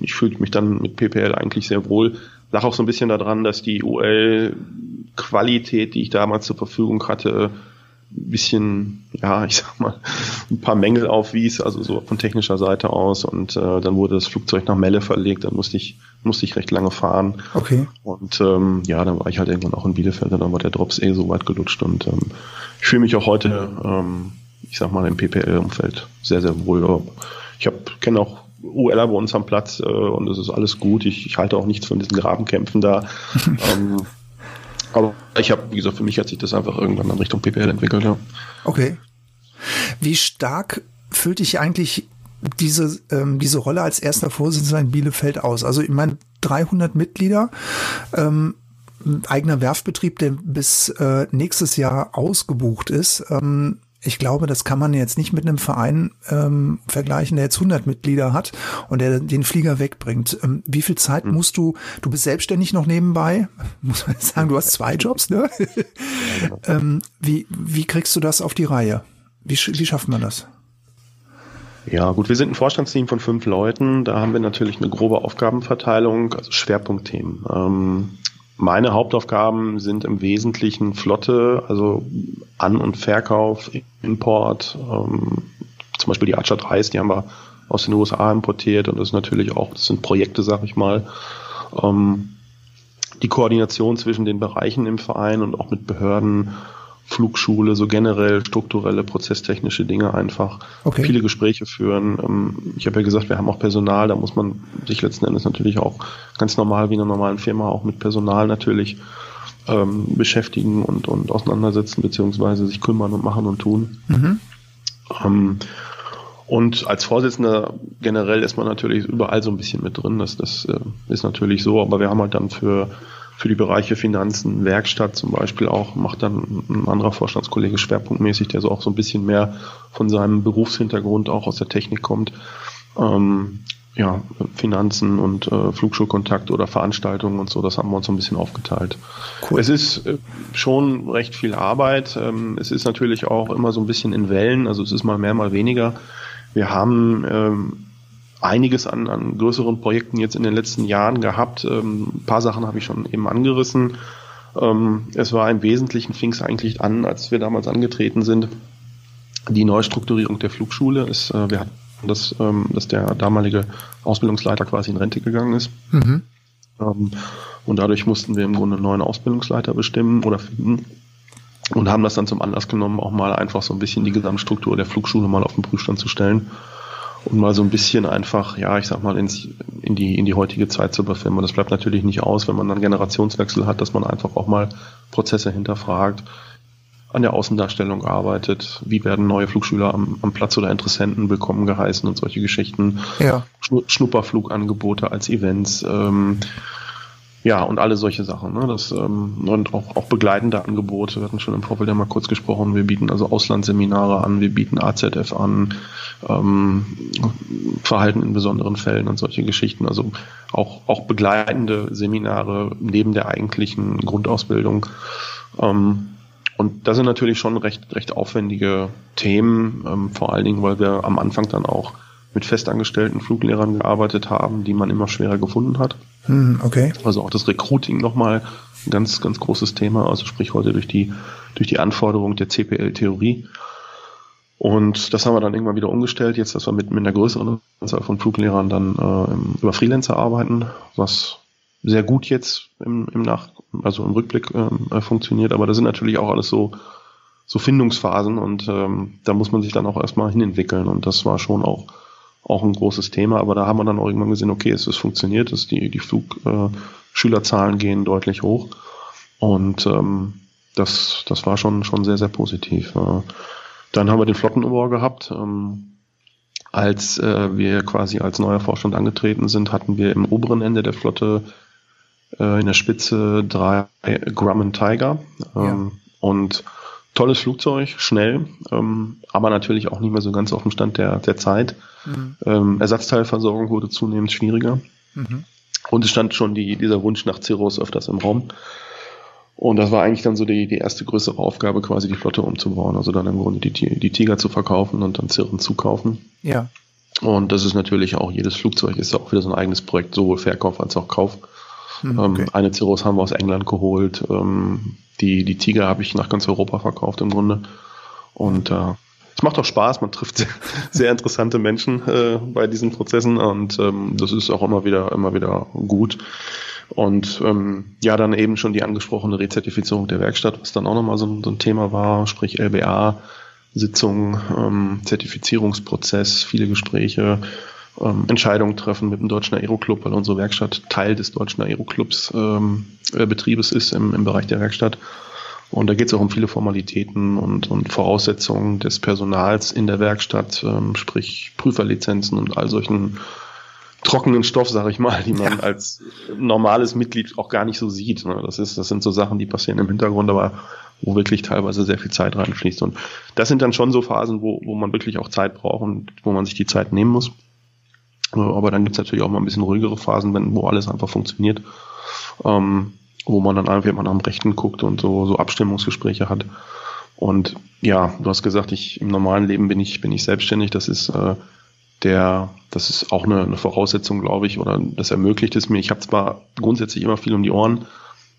ich fühlte mich dann mit PPL eigentlich sehr wohl. Lag auch so ein bisschen daran, dass die UL-Qualität, die ich damals zur Verfügung hatte, bisschen, ja, ich sag mal, ein paar Mängel aufwies, also so von technischer Seite aus. Und äh, dann wurde das Flugzeug nach Melle verlegt, dann musste ich, musste ich recht lange fahren. Okay. Und ähm, ja, dann war ich halt irgendwann auch in Bielefeld und dann war der Drops eh so weit gelutscht. Und ähm, ich fühle mich auch heute, ähm, ich sag mal, im PPL-Umfeld sehr, sehr wohl. Ich kenne auch ULer bei uns am Platz äh, und es ist alles gut. Ich, ich halte auch nichts von diesen Grabenkämpfen da. ähm, aber ich habe, wie gesagt, für mich hat sich das einfach irgendwann in Richtung PPL entwickelt, ja. Okay. Wie stark füllt dich eigentlich diese, ähm, diese Rolle als erster Vorsitzender in Bielefeld aus? Also ich meine, 300 Mitglieder, ähm, eigener Werfbetrieb, der bis äh, nächstes Jahr ausgebucht ist. Ähm, ich glaube, das kann man jetzt nicht mit einem Verein ähm, vergleichen, der jetzt 100 Mitglieder hat und der den Flieger wegbringt. Ähm, wie viel Zeit mhm. musst du, du bist selbstständig noch nebenbei, muss man sagen, du hast zwei Jobs, ne? ähm, wie, wie kriegst du das auf die Reihe? Wie, wie schafft man das? Ja, gut, wir sind ein Vorstandsteam von fünf Leuten. Da haben wir natürlich eine grobe Aufgabenverteilung, also Schwerpunktthemen. Ähm, meine Hauptaufgaben sind im Wesentlichen Flotte, also An- und Verkauf, Import, ähm, zum Beispiel die Archer 3 die haben wir aus den USA importiert und das ist natürlich auch, das sind Projekte, sag ich mal. Ähm, die Koordination zwischen den Bereichen im Verein und auch mit Behörden Flugschule, so generell strukturelle, prozesstechnische Dinge einfach. Okay. Viele Gespräche führen. Ähm, ich habe ja gesagt, wir haben auch Personal, da muss man sich letzten Endes natürlich auch ganz normal wie in einer normalen Firma auch mit Personal natürlich ähm, beschäftigen und, und auseinandersetzen, beziehungsweise sich kümmern und machen und tun. Mhm. Ähm, und als Vorsitzender generell ist man natürlich überall so ein bisschen mit drin. Das, das äh, ist natürlich so, aber wir haben halt dann für für die Bereiche Finanzen, Werkstatt zum Beispiel auch, macht dann ein anderer Vorstandskollege schwerpunktmäßig, der so auch so ein bisschen mehr von seinem Berufshintergrund auch aus der Technik kommt. Ähm, ja, Finanzen und äh, Flugschulkontakt oder Veranstaltungen und so, das haben wir uns so ein bisschen aufgeteilt. Cool. Es ist äh, schon recht viel Arbeit. Ähm, es ist natürlich auch immer so ein bisschen in Wellen, also es ist mal mehr, mal weniger. Wir haben ähm, einiges an, an größeren Projekten jetzt in den letzten Jahren gehabt. Ähm, ein paar Sachen habe ich schon eben angerissen. Ähm, es war im Wesentlichen, fing es eigentlich an, als wir damals angetreten sind, die Neustrukturierung der Flugschule. Ist, äh, wir hatten das, ähm, dass der damalige Ausbildungsleiter quasi in Rente gegangen ist. Mhm. Ähm, und dadurch mussten wir im Grunde einen neuen Ausbildungsleiter bestimmen oder finden und haben das dann zum Anlass genommen, auch mal einfach so ein bisschen die Gesamtstruktur der Flugschule mal auf den Prüfstand zu stellen und mal so ein bisschen einfach, ja, ich sag mal, ins, in, die, in die heutige Zeit zu überfilmen. das bleibt natürlich nicht aus, wenn man dann Generationswechsel hat, dass man einfach auch mal Prozesse hinterfragt, an der Außendarstellung arbeitet, wie werden neue Flugschüler am, am Platz oder Interessenten willkommen geheißen und solche Geschichten. Ja. Schnupperflugangebote als Events. Ähm, ja, und alle solche Sachen. Ne? Das, ähm, und auch, auch begleitende Angebote. Wir hatten schon im Vorfeld ja mal kurz gesprochen. Wir bieten also Auslandsseminare an, wir bieten AZF an, ähm, Verhalten in besonderen Fällen und solche Geschichten. Also auch, auch begleitende Seminare neben der eigentlichen Grundausbildung. Ähm, und das sind natürlich schon recht, recht aufwendige Themen, ähm, vor allen Dingen, weil wir am Anfang dann auch mit festangestellten Fluglehrern gearbeitet haben, die man immer schwerer gefunden hat. Hm, okay. Also auch das Recruiting nochmal ein ganz, ganz großes Thema. Also sprich heute durch die, durch die Anforderung der CPL-Theorie. Und das haben wir dann irgendwann wieder umgestellt, jetzt, dass wir mit, mit einer größeren Anzahl von Fluglehrern dann äh, über Freelancer arbeiten, was sehr gut jetzt im, im Nach, also im Rückblick äh, funktioniert. Aber das sind natürlich auch alles so, so Findungsphasen und ähm, da muss man sich dann auch erstmal hinentwickeln. Und das war schon auch auch ein großes Thema, aber da haben wir dann auch irgendwann gesehen, okay, es ist funktioniert, dass die, die Flugschülerzahlen äh, gehen deutlich hoch. Und ähm, das, das war schon, schon sehr, sehr positiv. Äh, dann haben wir den Flottenumbau gehabt. Ähm, als äh, wir quasi als neuer Vorstand angetreten sind, hatten wir im oberen Ende der Flotte äh, in der Spitze drei Grumman Tiger. Ähm, ja. Und tolles Flugzeug, schnell, ähm, aber natürlich auch nicht mehr so ganz auf dem Stand der, der Zeit. Mhm. Ähm, Ersatzteilversorgung wurde zunehmend schwieriger. Mhm. Und es stand schon die, dieser Wunsch nach Cirrus öfters im Raum. Und das war eigentlich dann so die, die erste größere Aufgabe, quasi die Flotte umzubauen. Also dann im Grunde die, die Tiger zu verkaufen und dann Zirren zu kaufen. Ja. Und das ist natürlich auch, jedes Flugzeug ist auch wieder so ein eigenes Projekt, sowohl Verkauf als auch Kauf. Hm, ähm, okay. ähm, eine Cirrus haben wir aus England geholt. Ähm, die, die Tiger habe ich nach ganz Europa verkauft im Grunde. Und äh, es macht auch Spaß, man trifft sehr, sehr interessante Menschen äh, bei diesen Prozessen und ähm, das ist auch immer wieder, immer wieder gut. Und ähm, ja, dann eben schon die angesprochene Rezertifizierung der Werkstatt, was dann auch nochmal so, so ein Thema war, sprich LBA, Sitzung, ähm, Zertifizierungsprozess, viele Gespräche, ähm, Entscheidungen treffen mit dem Deutschen Aeroclub, weil unsere Werkstatt Teil des Deutschen Aeroclubs ähm, äh, Betriebes ist im, im Bereich der Werkstatt. Und da geht es auch um viele Formalitäten und, und Voraussetzungen des Personals in der Werkstatt, ähm, sprich Prüferlizenzen und all solchen trockenen Stoff, sag ich mal, die man ja. als normales Mitglied auch gar nicht so sieht. Ne? Das ist, das sind so Sachen, die passieren im Hintergrund, aber wo wirklich teilweise sehr viel Zeit reinfließt. Und das sind dann schon so Phasen, wo, wo man wirklich auch Zeit braucht und wo man sich die Zeit nehmen muss. Äh, aber dann gibt's natürlich auch mal ein bisschen ruhigere Phasen, wenn, wo alles einfach funktioniert. Ähm, wo man dann einfach mal nach dem Rechten guckt und so, so Abstimmungsgespräche hat. Und ja, du hast gesagt, ich im normalen Leben bin ich, bin ich selbstständig. Das ist äh, der, das ist auch eine, eine Voraussetzung, glaube ich, oder das ermöglicht es mir. Ich habe zwar grundsätzlich immer viel um die Ohren,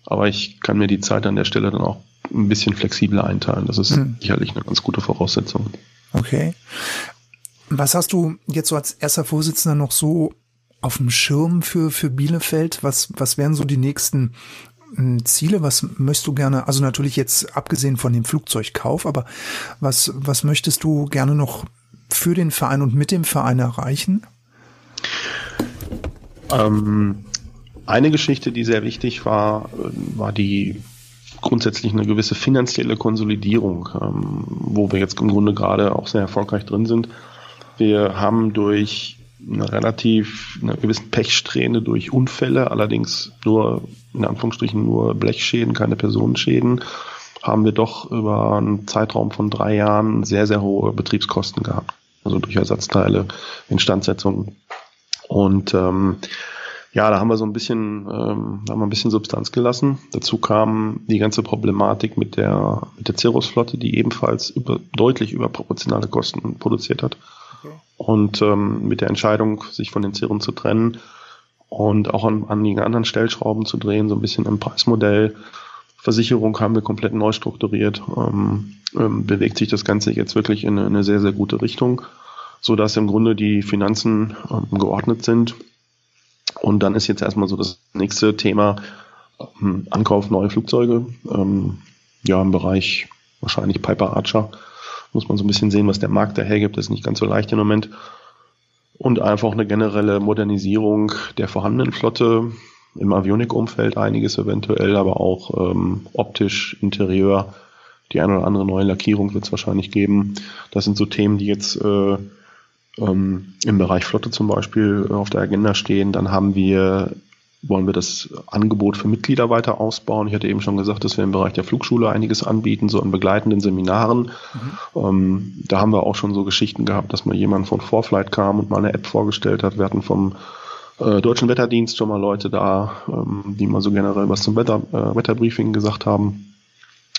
aber ich kann mir die Zeit an der Stelle dann auch ein bisschen flexibler einteilen. Das ist hm. sicherlich eine ganz gute Voraussetzung. Okay. Was hast du jetzt so als erster Vorsitzender noch so auf dem Schirm für, für Bielefeld? Was, was wären so die nächsten hm, Ziele? Was möchtest du gerne, also natürlich jetzt abgesehen von dem Flugzeugkauf, aber was, was möchtest du gerne noch für den Verein und mit dem Verein erreichen? Ähm, eine Geschichte, die sehr wichtig war, äh, war die grundsätzlich eine gewisse finanzielle Konsolidierung, ähm, wo wir jetzt im Grunde gerade auch sehr erfolgreich drin sind. Wir haben durch eine relativ eine gewisse Pechsträhne durch Unfälle, allerdings nur in Anführungsstrichen nur Blechschäden, keine Personenschäden, haben wir doch über einen Zeitraum von drei Jahren sehr, sehr hohe Betriebskosten gehabt also durch Ersatzteile, Instandsetzung. Und ähm, ja, da haben wir so ein bisschen, ähm, da haben wir ein bisschen Substanz gelassen. Dazu kam die ganze Problematik mit der mit der Cirrus-Flotte, die ebenfalls über, deutlich überproportionale Kosten produziert hat. Okay. Und ähm, mit der Entscheidung, sich von den Cirren zu trennen und auch an, an die anderen Stellschrauben zu drehen, so ein bisschen im Preismodell. Versicherung haben wir komplett neu strukturiert. Ähm, ähm, bewegt sich das Ganze jetzt wirklich in eine, in eine sehr, sehr gute Richtung, so dass im Grunde die Finanzen ähm, geordnet sind. Und dann ist jetzt erstmal so das nächste Thema ähm, Ankauf neue Flugzeuge. Ähm, ja, im Bereich wahrscheinlich Piper Archer muss man so ein bisschen sehen, was der Markt dahergibt. Das ist nicht ganz so leicht im Moment. Und einfach eine generelle Modernisierung der vorhandenen Flotte im Avionik-Umfeld einiges eventuell, aber auch ähm, optisch, Interieur, die eine oder andere neue Lackierung wird es wahrscheinlich geben. Das sind so Themen, die jetzt äh, ähm, im Bereich Flotte zum Beispiel äh, auf der Agenda stehen. Dann haben wir wollen wir das Angebot für Mitglieder weiter ausbauen. Ich hatte eben schon gesagt, dass wir im Bereich der Flugschule einiges anbieten, so an begleitenden Seminaren. Mhm. Ähm, da haben wir auch schon so Geschichten gehabt, dass mal jemand von Vorflight kam und mal eine App vorgestellt hat. Wir hatten vom äh, Deutschen Wetterdienst schon mal Leute da, ähm, die mal so generell was zum Wetter, äh, Wetterbriefing gesagt haben.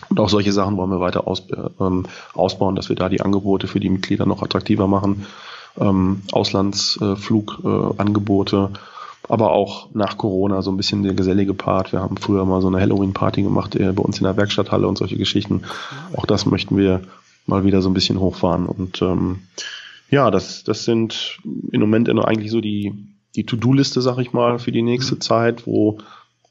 Und auch solche Sachen wollen wir weiter aus, ähm, ausbauen, dass wir da die Angebote für die Mitglieder noch attraktiver machen. Ähm, Auslandsflugangebote, äh, aber auch nach Corona so ein bisschen der gesellige Part. Wir haben früher mal so eine Halloween-Party gemacht äh, bei uns in der Werkstatthalle und solche Geschichten. Auch das möchten wir mal wieder so ein bisschen hochfahren. Und ähm, ja, das, das sind im Moment eigentlich so die, die To-Do-Liste, sag ich mal, für die nächste mhm. Zeit, wo,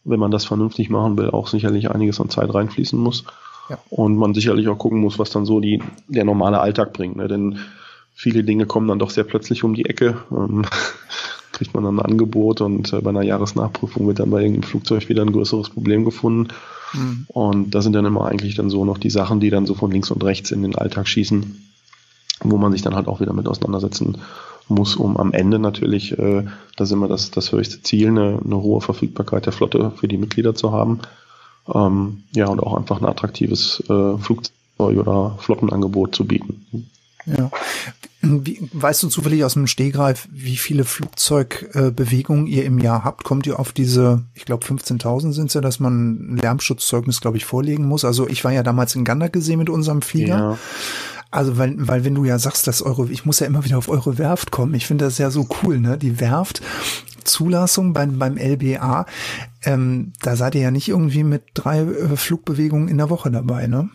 wenn man das vernünftig machen will, auch sicherlich einiges an Zeit reinfließen muss. Ja. Und man sicherlich auch gucken muss, was dann so die, der normale Alltag bringt. Ne? Denn viele Dinge kommen dann doch sehr plötzlich um die Ecke. Ähm, kriegt man dann ein Angebot und äh, bei einer Jahresnachprüfung wird dann bei irgendeinem Flugzeug wieder ein größeres Problem gefunden. Mhm. Und das sind dann immer eigentlich dann so noch die Sachen, die dann so von links und rechts in den Alltag schießen, wo man sich dann halt auch wieder mit auseinandersetzen muss, um am Ende natürlich, äh, das ist immer das, das höchste Ziel, eine, eine hohe Verfügbarkeit der Flotte für die Mitglieder zu haben. Ähm, ja, und auch einfach ein attraktives äh, Flugzeug oder Flottenangebot zu bieten. Ja. Wie, weißt du zufällig aus dem Stehgreif, wie viele Flugzeugbewegungen äh, ihr im Jahr habt? Kommt ihr auf diese, ich glaube 15.000 sind es ja, dass man ein Lärmschutzzeugnis, glaube ich, vorlegen muss? Also ich war ja damals in Gander gesehen mit unserem Flieger. Ja. Also weil, weil wenn du ja sagst, dass eure, ich muss ja immer wieder auf eure Werft kommen. Ich finde das ja so cool, ne? Die Werft, Zulassung beim, beim LBA, ähm, da seid ihr ja nicht irgendwie mit drei äh, Flugbewegungen in der Woche dabei, ne?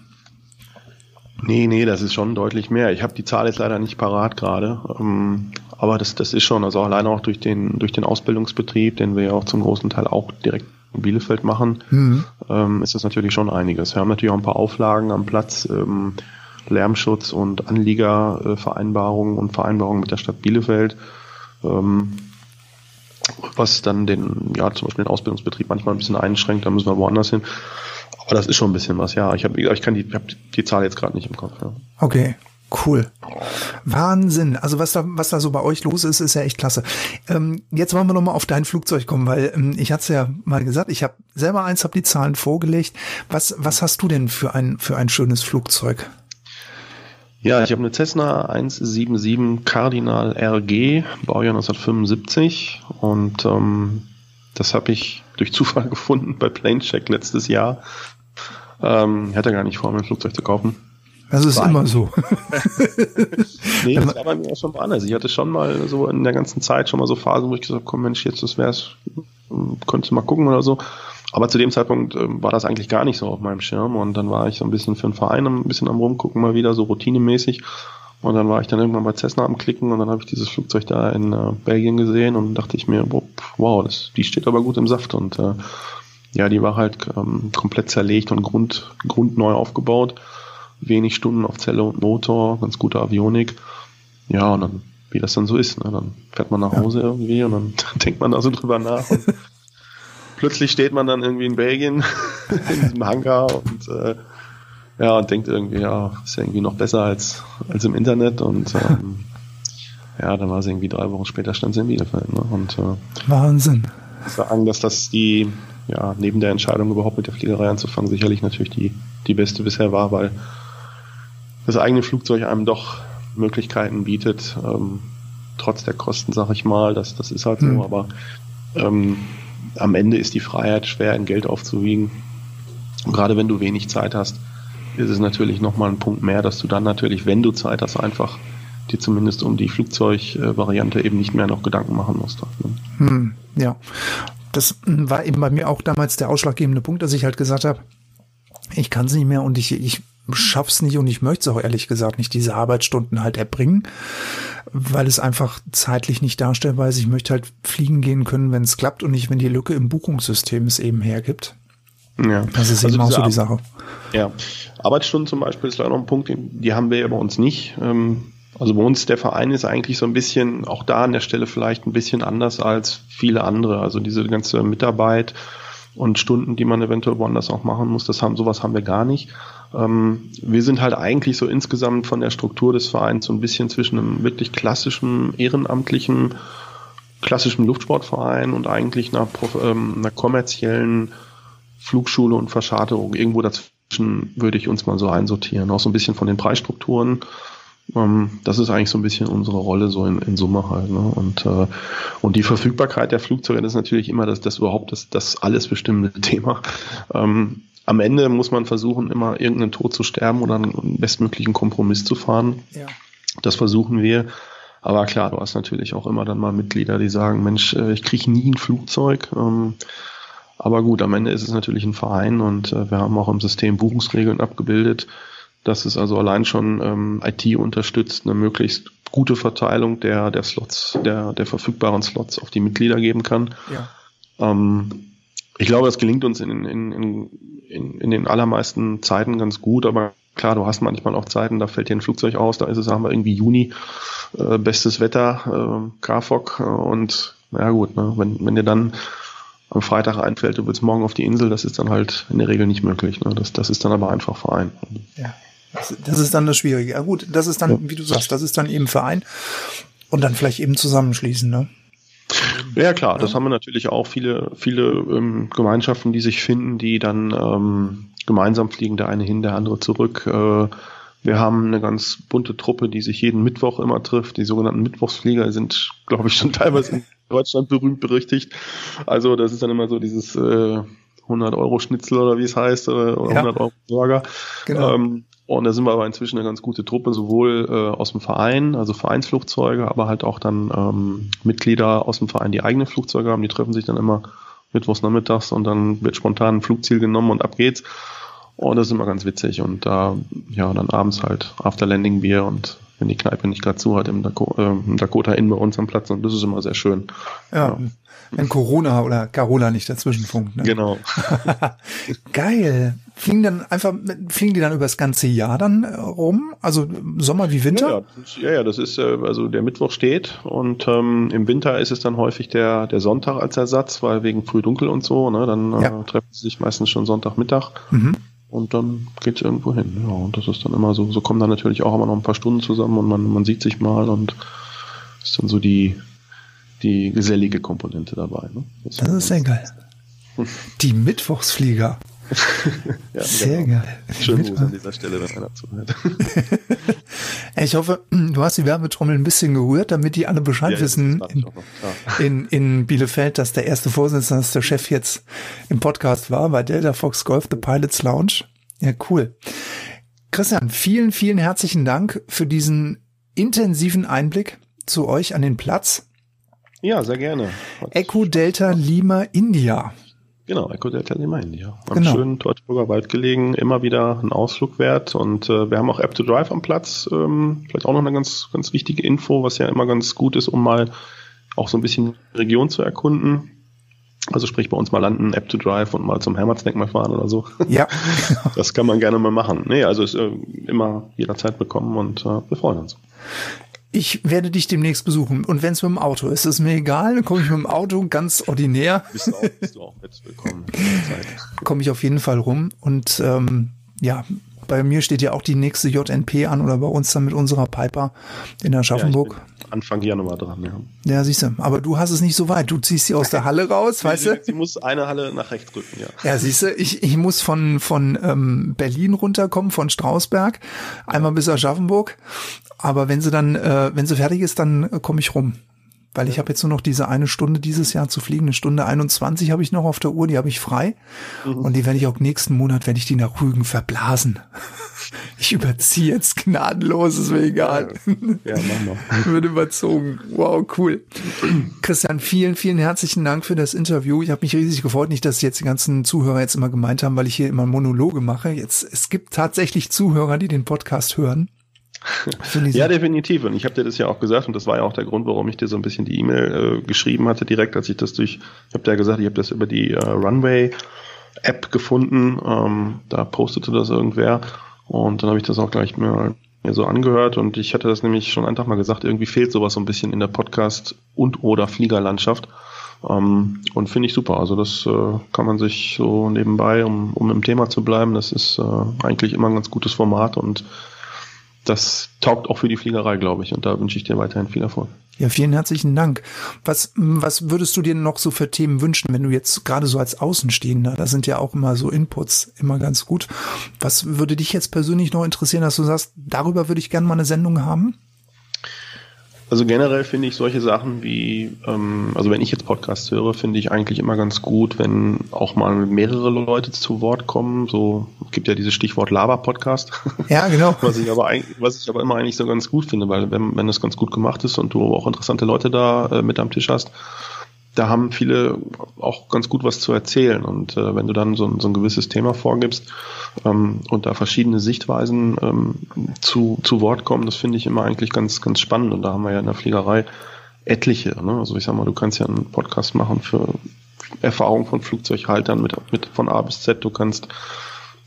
Nee, nee, das ist schon deutlich mehr. Ich habe die Zahl jetzt leider nicht parat gerade. Ähm, aber das, das ist schon, also alleine auch durch den, durch den Ausbildungsbetrieb, den wir ja auch zum großen Teil auch direkt in Bielefeld machen, mhm. ähm, ist das natürlich schon einiges. Wir haben natürlich auch ein paar Auflagen am Platz, ähm, Lärmschutz und Anliegervereinbarungen und Vereinbarungen mit der Stadt Bielefeld, ähm, was dann den, ja, zum Beispiel den Ausbildungsbetrieb manchmal ein bisschen einschränkt, da müssen wir woanders hin. Aber das ist schon ein bisschen was, ja. Ich habe ich kann die, ich hab die Zahl jetzt gerade nicht im Kopf. Ja. Okay. Cool. Wahnsinn. Also was da, was da so bei euch los ist, ist ja echt klasse. Ähm, jetzt wollen wir nochmal auf dein Flugzeug kommen, weil ähm, ich hatte es ja mal gesagt, ich habe selber eins, habe die Zahlen vorgelegt. Was, was hast du denn für ein, für ein schönes Flugzeug? Ja, ich habe eine Cessna 177 Cardinal RG, Baujahr 1975 und ähm, das habe ich durch Zufall gefunden bei Planecheck letztes Jahr. Ähm, ich hatte gar nicht vor, mir ein Flugzeug zu kaufen. Das ist war immer so. nee, das war bei mir auch schon mal anders. Ich hatte schon mal so in der ganzen Zeit schon mal so Phasen, wo ich gesagt habe, komm Mensch, jetzt das wär's, könntest du mal gucken oder so. Aber zu dem Zeitpunkt äh, war das eigentlich gar nicht so auf meinem Schirm und dann war ich so ein bisschen für den Verein ein bisschen am rumgucken, mal wieder so routinemäßig. Und dann war ich dann irgendwann bei Cessna am Klicken und dann habe ich dieses Flugzeug da in äh, Belgien gesehen und dachte ich mir, wow, das, die steht aber gut im Saft und äh, ja, die war halt ähm, komplett zerlegt und grund, grundneu aufgebaut. Wenig Stunden auf Zelle und Motor, ganz gute Avionik. Ja, und dann, wie das dann so ist, ne? dann fährt man nach Hause ja. irgendwie und dann denkt man da so drüber nach. Und plötzlich steht man dann irgendwie in Belgien in diesem Hangar und äh, ja, und denkt irgendwie, ja, ist ja irgendwie noch besser als, als im Internet und ähm, ja, dann war es irgendwie drei Wochen später stand sie in Bielefeld. Ne? Und, äh, Wahnsinn. Sagen, dass das die ja, neben der Entscheidung überhaupt mit der Fliegerei anzufangen, sicherlich natürlich die, die beste bisher war, weil das eigene Flugzeug einem doch Möglichkeiten bietet, ähm, trotz der Kosten, sag ich mal, das, das ist halt mhm. so, aber ähm, am Ende ist die Freiheit schwer in Geld aufzuwiegen. Und gerade wenn du wenig Zeit hast, ist es natürlich nochmal ein Punkt mehr, dass du dann natürlich, wenn du Zeit hast, einfach dir zumindest um die Flugzeugvariante eben nicht mehr noch Gedanken machen musst. Ne? Hm, ja, das war eben bei mir auch damals der ausschlaggebende Punkt, dass ich halt gesagt habe, ich kann es nicht mehr und ich, ich schaff's nicht und ich möchte es auch ehrlich gesagt nicht diese Arbeitsstunden halt erbringen, weil es einfach zeitlich nicht darstellbar ist. Ich möchte halt fliegen gehen können, wenn es klappt und nicht, wenn die Lücke im Buchungssystem es eben hergibt. Ja. Das ist also eben auch so die Sache. Ja. Arbeitsstunden zum Beispiel ist leider noch ein Punkt, die haben wir ja bei uns nicht. Ähm, also bei uns der Verein ist eigentlich so ein bisschen, auch da an der Stelle vielleicht ein bisschen anders als viele andere. Also diese ganze Mitarbeit und Stunden, die man eventuell woanders auch machen muss, das haben, sowas haben wir gar nicht. Ähm, wir sind halt eigentlich so insgesamt von der Struktur des Vereins so ein bisschen zwischen einem wirklich klassischen, ehrenamtlichen, klassischen Luftsportverein und eigentlich einer, ähm, einer kommerziellen Flugschule und Verscharterung. Irgendwo dazwischen würde ich uns mal so einsortieren. Auch so ein bisschen von den Preisstrukturen. Ähm, das ist eigentlich so ein bisschen unsere Rolle so in, in Summe halt. Ne? Und, äh, und die Verfügbarkeit der Flugzeuge das ist natürlich immer das, das überhaupt das, das alles bestimmende Thema. Ähm, am Ende muss man versuchen, immer irgendeinen Tod zu sterben oder einen bestmöglichen Kompromiss zu fahren. Ja. Das versuchen wir. Aber klar, du hast natürlich auch immer dann mal Mitglieder, die sagen, Mensch, äh, ich kriege nie ein Flugzeug. Ähm, aber gut, am Ende ist es natürlich ein Verein und äh, wir haben auch im System Buchungsregeln abgebildet, dass es also allein schon ähm, IT unterstützt, eine möglichst gute Verteilung der, der Slots, der, der verfügbaren Slots auf die Mitglieder geben kann. Ja. Ähm, ich glaube, das gelingt uns in, in, in, in, in den allermeisten Zeiten ganz gut, aber klar, du hast manchmal auch Zeiten, da fällt dir ein Flugzeug aus, da ist es, haben wir irgendwie Juni, äh, bestes Wetter, äh, KFOG äh, und na gut, ne, wenn, wenn dir dann am Freitag einfällt, du willst morgen auf die Insel, das ist dann halt in der Regel nicht möglich. Ne? Das, das ist dann aber einfach Verein. Ja, das, ist dann das Schwierige. Ja gut, das ist dann, wie du sagst, das ist dann eben Verein und dann vielleicht eben zusammenschließen, ne? Ja klar, das haben wir natürlich auch viele, viele ähm, Gemeinschaften, die sich finden, die dann ähm, gemeinsam fliegen, der eine hin, der andere zurück. Äh, Wir haben eine ganz bunte Truppe, die sich jeden Mittwoch immer trifft. Die sogenannten Mittwochsflieger sind, glaube ich, schon teilweise in Deutschland berühmt berüchtigt. Also das ist dann immer so dieses äh, 100 Euro Schnitzel oder wie es heißt oder, oder ja. 100 Euro Burger. Genau. Ähm, und da sind wir aber inzwischen eine ganz gute Truppe, sowohl äh, aus dem Verein, also Vereinsflugzeuge, aber halt auch dann ähm, Mitglieder aus dem Verein, die eigene Flugzeuge haben. Die treffen sich dann immer mittwochs nachmittags und dann wird spontan ein Flugziel genommen und ab geht's. Und das ist immer ganz witzig. Und da, ja, dann abends halt After Landing Bier und wenn die Kneipe nicht gerade zu hat im, Dakota, äh, im Dakota Inn bei uns am Platz und das ist immer sehr schön. Ja, ja. wenn Corona oder Carola nicht dazwischen funkt. Ne? Genau. Geil. Fliegen dann einfach, fliegen die dann über das ganze Jahr dann äh, rum? Also Sommer wie Winter? Ja, ja, ja, das ist, äh, also der Mittwoch steht und ähm, im Winter ist es dann häufig der, der Sonntag als Ersatz, weil wegen früh dunkel und so, ne, dann äh, ja. äh, treffen sie sich meistens schon Sonntagmittag. Mhm und dann geht's irgendwo hin. Ja, und das ist dann immer so, so kommen dann natürlich auch immer noch ein paar Stunden zusammen und man, man sieht sich mal und ist dann so die, die gesellige Komponente dabei. Ne? Das, das ist sehr geil. Die Mittwochsflieger. ja, Sehr genau. geil. Schön Gruß an dieser Stelle, wenn einer zuhört. ich hoffe, du hast die Werbetrommel ein bisschen gerührt, damit die alle Bescheid ja, wissen in, in, in, Bielefeld, dass der erste Vorsitzende, dass der Chef jetzt im Podcast war bei Delta Fox Golf, The Pilots Lounge. Ja, cool. Christian, vielen, vielen herzlichen Dank für diesen intensiven Einblick zu euch an den Platz. Ja, sehr gerne. Echo Delta Lima India. Genau, Eco Delta Lima India. Am genau. schönen Teutoburger Wald gelegen, immer wieder ein Ausflug wert und äh, wir haben auch App to Drive am Platz. Ähm, vielleicht auch noch eine ganz, ganz wichtige Info, was ja immer ganz gut ist, um mal auch so ein bisschen die Region zu erkunden. Also sprich bei uns mal landen, App to Drive und mal zum Hermannsdenkmal fahren oder so. Ja. das kann man gerne mal machen. Nee, also ist äh, immer jederzeit bekommen und äh, wir freuen uns ich werde dich demnächst besuchen. Und wenn es mit dem Auto ist, ist mir egal, dann komme ich mit dem Auto ganz ordinär. Bist du auch, bist du auch willkommen. komme ich auf jeden Fall rum. Und ähm, ja, bei mir steht ja auch die nächste JNP an oder bei uns dann mit unserer Piper in Aschaffenburg. Ja, Anfang Januar dran, ja. Ja, siehst du. Aber du hast es nicht so weit. Du ziehst sie aus der Halle raus, weißt du? Sie muss eine Halle nach rechts rücken, ja. Ja, siehst du, ich, ich muss von, von ähm, Berlin runterkommen, von Strausberg, einmal bis Aschaffenburg. Aber wenn sie dann, äh, wenn sie fertig ist, dann äh, komme ich rum. Weil ich habe jetzt nur noch diese eine Stunde dieses Jahr zu fliegen. Eine Stunde 21 habe ich noch auf der Uhr, die habe ich frei. Mhm. Und die werde ich auch nächsten Monat, werde ich die nach Rügen verblasen. Ich überziehe jetzt gnadenlos, ist mir egal. Ja, mach mal. Wird überzogen. Wow, cool. Christian, vielen, vielen herzlichen Dank für das Interview. Ich habe mich riesig gefreut, nicht, dass jetzt die ganzen Zuhörer jetzt immer gemeint haben, weil ich hier immer Monologe mache. Jetzt, es gibt tatsächlich Zuhörer, die den Podcast hören. ja, definitiv. Und ich habe dir das ja auch gesagt und das war ja auch der Grund, warum ich dir so ein bisschen die E-Mail äh, geschrieben hatte, direkt, als ich das durch, ich habe dir ja gesagt, ich habe das über die äh, Runway-App gefunden. Ähm, da postete das irgendwer und dann habe ich das auch gleich mir, so angehört und ich hatte das nämlich schon einfach mal gesagt, irgendwie fehlt sowas so ein bisschen in der Podcast- und oder Fliegerlandschaft. Ähm, und finde ich super. Also das äh, kann man sich so nebenbei, um, um im Thema zu bleiben, das ist äh, eigentlich immer ein ganz gutes Format und das taugt auch für die Fliegerei, glaube ich. Und da wünsche ich dir weiterhin viel Erfolg. Ja, vielen herzlichen Dank. Was, was würdest du dir noch so für Themen wünschen, wenn du jetzt gerade so als Außenstehender, da sind ja auch immer so Inputs immer ganz gut. Was würde dich jetzt persönlich noch interessieren, dass du sagst, darüber würde ich gerne mal eine Sendung haben? Also generell finde ich solche Sachen wie, ähm, also wenn ich jetzt Podcasts höre, finde ich eigentlich immer ganz gut, wenn auch mal mehrere Leute zu Wort kommen. So es gibt ja dieses Stichwort Lava-Podcast. Ja, genau. was ich aber eigentlich, was ich aber immer eigentlich so ganz gut finde, weil wenn, wenn das ganz gut gemacht ist und du auch interessante Leute da äh, mit am Tisch hast, da haben viele auch ganz gut was zu erzählen. Und äh, wenn du dann so, so ein gewisses Thema vorgibst ähm, und da verschiedene Sichtweisen ähm, zu, zu Wort kommen, das finde ich immer eigentlich ganz, ganz spannend. Und da haben wir ja in der Fliegerei etliche. Ne? Also ich sag mal, du kannst ja einen Podcast machen für Erfahrung von Flugzeughaltern mit, mit von A bis Z. Du kannst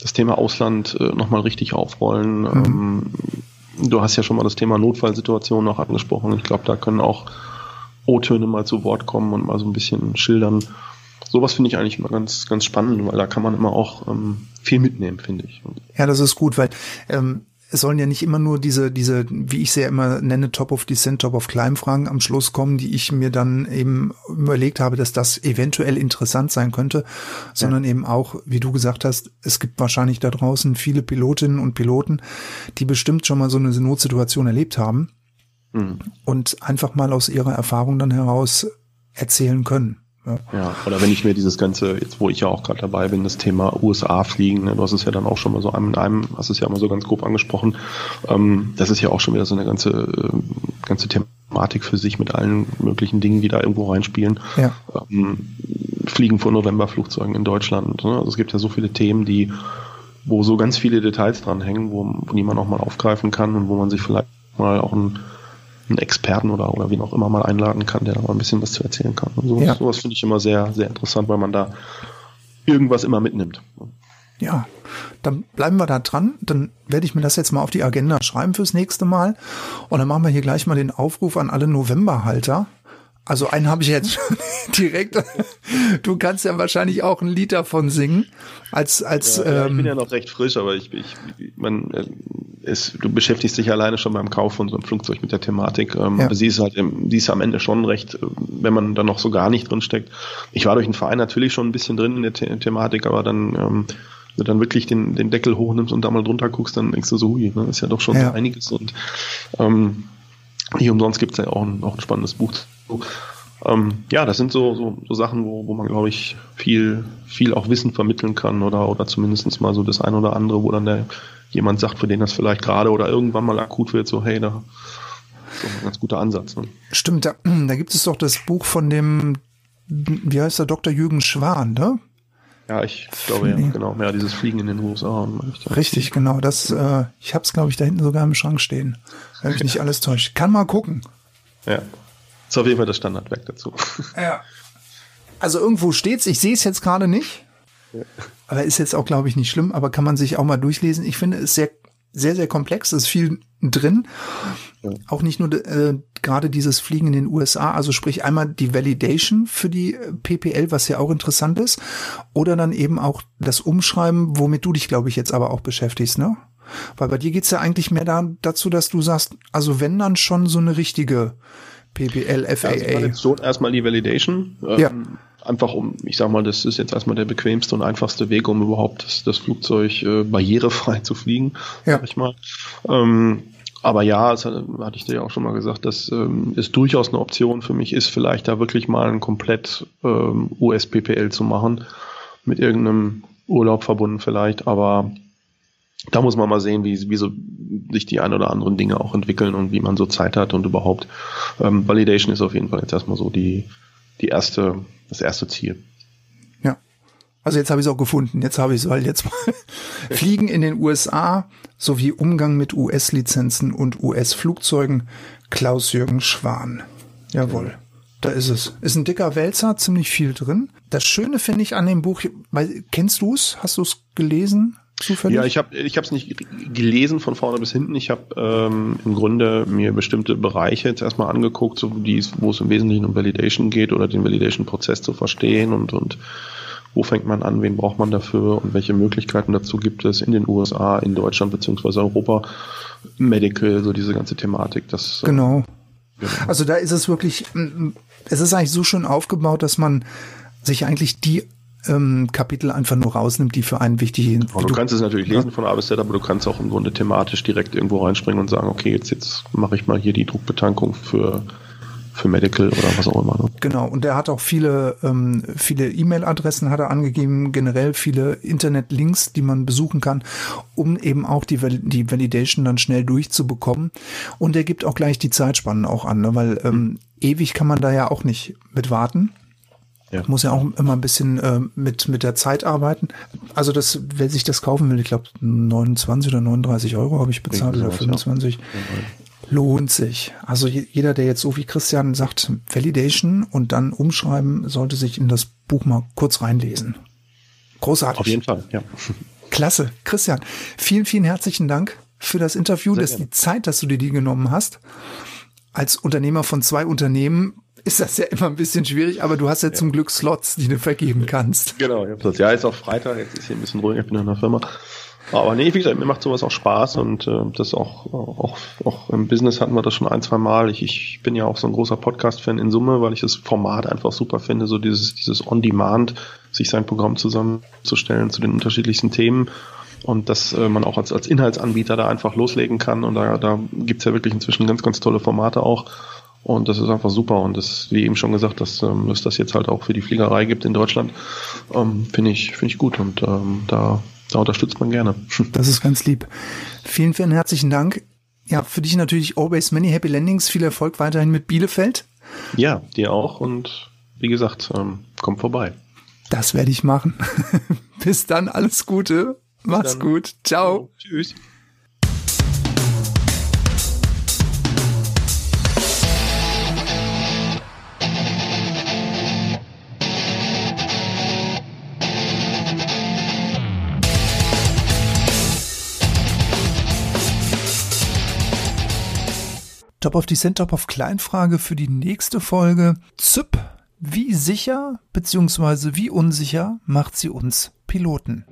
das Thema Ausland äh, nochmal richtig aufrollen. Mhm. Ähm, du hast ja schon mal das Thema Notfallsituation noch angesprochen. Ich glaube, da können auch O-Töne mal zu Wort kommen und mal so ein bisschen schildern. Sowas finde ich eigentlich immer ganz, ganz spannend, weil da kann man immer auch ähm, viel mitnehmen, finde ich. Ja, das ist gut, weil ähm, es sollen ja nicht immer nur diese, diese, wie ich sie ja immer nenne, Top of Descent, Top of Climb Fragen am Schluss kommen, die ich mir dann eben überlegt habe, dass das eventuell interessant sein könnte, sondern ja. eben auch, wie du gesagt hast, es gibt wahrscheinlich da draußen viele Pilotinnen und Piloten, die bestimmt schon mal so eine Notsituation erlebt haben mhm. und einfach mal aus ihrer Erfahrung dann heraus erzählen können. Ja. ja, oder wenn ich mir dieses ganze, jetzt wo ich ja auch gerade dabei bin, das Thema USA fliegen, ne, du hast es ja dann auch schon mal so in einem, hast es ja mal so ganz grob angesprochen, ähm, das ist ja auch schon wieder so eine ganze, äh, ganze Thematik für sich mit allen möglichen Dingen, die da irgendwo reinspielen. Ja. Ähm, fliegen vor Novemberflugzeugen in Deutschland. Ne? Also es gibt ja so viele Themen, die, wo so ganz viele Details dran hängen, wo, wo die man auch mal aufgreifen kann und wo man sich vielleicht mal auch ein einen Experten oder, oder wen auch immer mal einladen kann, der da mal ein bisschen was zu erzählen kann. Und sowas, ja. sowas finde ich immer sehr, sehr interessant, weil man da irgendwas immer mitnimmt. Ja, dann bleiben wir da dran. Dann werde ich mir das jetzt mal auf die Agenda schreiben fürs nächste Mal. Und dann machen wir hier gleich mal den Aufruf an alle Novemberhalter. Also einen habe ich jetzt direkt. Du kannst ja wahrscheinlich auch ein Lied davon singen. Als als ja, ja, ich bin ähm, ja noch recht frisch, aber ich, ich man äh, ist, du beschäftigst dich alleine schon beim Kauf von so einem Flugzeug mit der Thematik. Ähm, ja. Aber sie ist halt, sie ist am Ende schon recht, äh, wenn man da noch so gar nicht drin steckt. Ich war durch den Verein natürlich schon ein bisschen drin in der The Thematik, aber dann ähm, wenn du dann wirklich den, den Deckel hochnimmst und da mal drunter guckst, dann denkst du so, hui, ne, ist ja doch schon ja. einiges und ähm, hier umsonst gibt es ja auch ein, auch ein spannendes Buch. Ähm, ja, das sind so, so, so Sachen, wo, wo man, glaube ich, viel, viel auch Wissen vermitteln kann oder, oder zumindest mal so das ein oder andere, wo dann der, jemand sagt, für den das vielleicht gerade oder irgendwann mal akut wird, so, hey, da ist doch ein ganz guter Ansatz. Ne? Stimmt, da, da gibt es doch das Buch von dem, wie heißt der, Dr. Jürgen Schwan, ne? Ja, ich glaube ja, genau. Ja, dieses Fliegen in den USA. Richtig, genau. Das, äh, ich habe es, glaube ich, da hinten sogar im Schrank stehen. Wenn mich nicht alles täuscht. Kann mal gucken. Ja. Ist auf jeden Fall das Standardwerk dazu. Ja. Also irgendwo steht's. Ich sehe es jetzt gerade nicht. Ja. Aber ist jetzt auch, glaube ich, nicht schlimm. Aber kann man sich auch mal durchlesen. Ich finde es sehr, sehr, sehr komplex. Es ist viel drin. Ja. Auch nicht nur äh, gerade dieses Fliegen in den USA, also sprich einmal die Validation für die äh, PPL, was ja auch interessant ist, oder dann eben auch das Umschreiben, womit du dich, glaube ich, jetzt aber auch beschäftigst, ne? Weil bei dir geht's ja eigentlich mehr da, dazu, dass du sagst, also wenn dann schon so eine richtige PPL, FAA. Also jetzt schon erstmal die Validation. Ähm, ja. Einfach um, ich sag mal, das ist jetzt erstmal der bequemste und einfachste Weg, um überhaupt das, das Flugzeug äh, barrierefrei zu fliegen, ja. sag ich mal. Ähm, aber ja, das hatte ich dir ja auch schon mal gesagt, das ähm, ist durchaus eine Option für mich, ist vielleicht da wirklich mal ein komplett ähm, US-PPL zu machen, mit irgendeinem Urlaub verbunden vielleicht, aber da muss man mal sehen, wie, wie so sich die ein oder anderen Dinge auch entwickeln und wie man so Zeit hat und überhaupt. Ähm, Validation ist auf jeden Fall jetzt erstmal so die, die erste, das erste Ziel. Ja. Also jetzt habe ich es auch gefunden. Jetzt habe ich es, weil jetzt mal Fliegen in den USA sowie Umgang mit US-Lizenzen und US-Flugzeugen. Klaus-Jürgen Schwan. Jawohl. Ja. Da ist es. Ist ein dicker Wälzer, ziemlich viel drin. Das Schöne finde ich an dem Buch, weil, kennst du es? Hast du es gelesen? Zufällig? Ja, ich habe ich es nicht gelesen von vorne bis hinten. Ich habe ähm, im Grunde mir bestimmte Bereiche jetzt erstmal angeguckt, so die, wo es im Wesentlichen um Validation geht oder den Validation-Prozess zu verstehen und, und wo fängt man an, wen braucht man dafür und welche Möglichkeiten dazu gibt es in den USA, in Deutschland beziehungsweise Europa, Medical, so diese ganze Thematik. Das, äh, genau. genau. Also da ist es wirklich, es ist eigentlich so schön aufgebaut, dass man sich eigentlich die ähm, Kapitel einfach nur rausnimmt, die für einen wichtig sind. Du, du, kannst es natürlich lesen ja. von A bis Z, aber du kannst auch im Grunde thematisch direkt irgendwo reinspringen und sagen, okay, jetzt, jetzt mache ich mal hier die Druckbetankung für für Medical oder was auch immer. Ne? Genau, und er hat auch viele ähm, viele E-Mail-Adressen hat er angegeben, generell viele Internet-Links, die man besuchen kann, um eben auch die, die Validation dann schnell durchzubekommen. Und er gibt auch gleich die Zeitspannen auch an, ne? weil ähm, mhm. ewig kann man da ja auch nicht mit warten. Ja. Muss ja auch immer ein bisschen äh, mit, mit der Zeit arbeiten. Also das, wer sich das kaufen will, ich glaube 29 oder 39 Euro habe ich bezahlt oder 25. Ja. Lohnt sich. Also jeder, der jetzt so wie Christian sagt, Validation und dann umschreiben, sollte sich in das Buch mal kurz reinlesen. Großartig. Auf jeden Fall, ja. Klasse. Christian, vielen, vielen herzlichen Dank für das Interview, dass die Zeit, dass du dir die genommen hast. Als Unternehmer von zwei Unternehmen ist das ja immer ein bisschen schwierig, aber du hast ja, ja. zum Glück Slots, die du vergeben kannst. Genau, ja, ist auch Freitag, jetzt ist hier ein bisschen ruhiger, ich bin in der Firma. Aber nee, wie gesagt, mir macht sowas auch Spaß und äh, das auch, auch, auch im Business hatten wir das schon ein, zwei Mal. Ich, ich bin ja auch so ein großer Podcast-Fan in Summe, weil ich das Format einfach super finde, so dieses, dieses On-Demand, sich sein Programm zusammenzustellen zu den unterschiedlichsten Themen und dass äh, man auch als, als Inhaltsanbieter da einfach loslegen kann und da, da gibt's ja wirklich inzwischen ganz, ganz tolle Formate auch. Und das ist einfach super. Und das, wie eben schon gesagt, dass ähm, es das jetzt halt auch für die Fliegerei gibt in Deutschland, ähm, finde ich, finde ich gut. Und ähm, da da unterstützt man gerne. Das ist ganz lieb. Vielen, vielen herzlichen Dank. Ja, für dich natürlich always many happy landings. Viel Erfolg weiterhin mit Bielefeld. Ja, dir auch. Und wie gesagt, ähm, komm vorbei. Das werde ich machen. Bis dann, alles Gute. Mach's dann. gut. Ciao. Tschüss. Top of Descent, Top of Kleinfrage für die nächste Folge. ZIP. Wie sicher bzw. wie unsicher macht sie uns Piloten?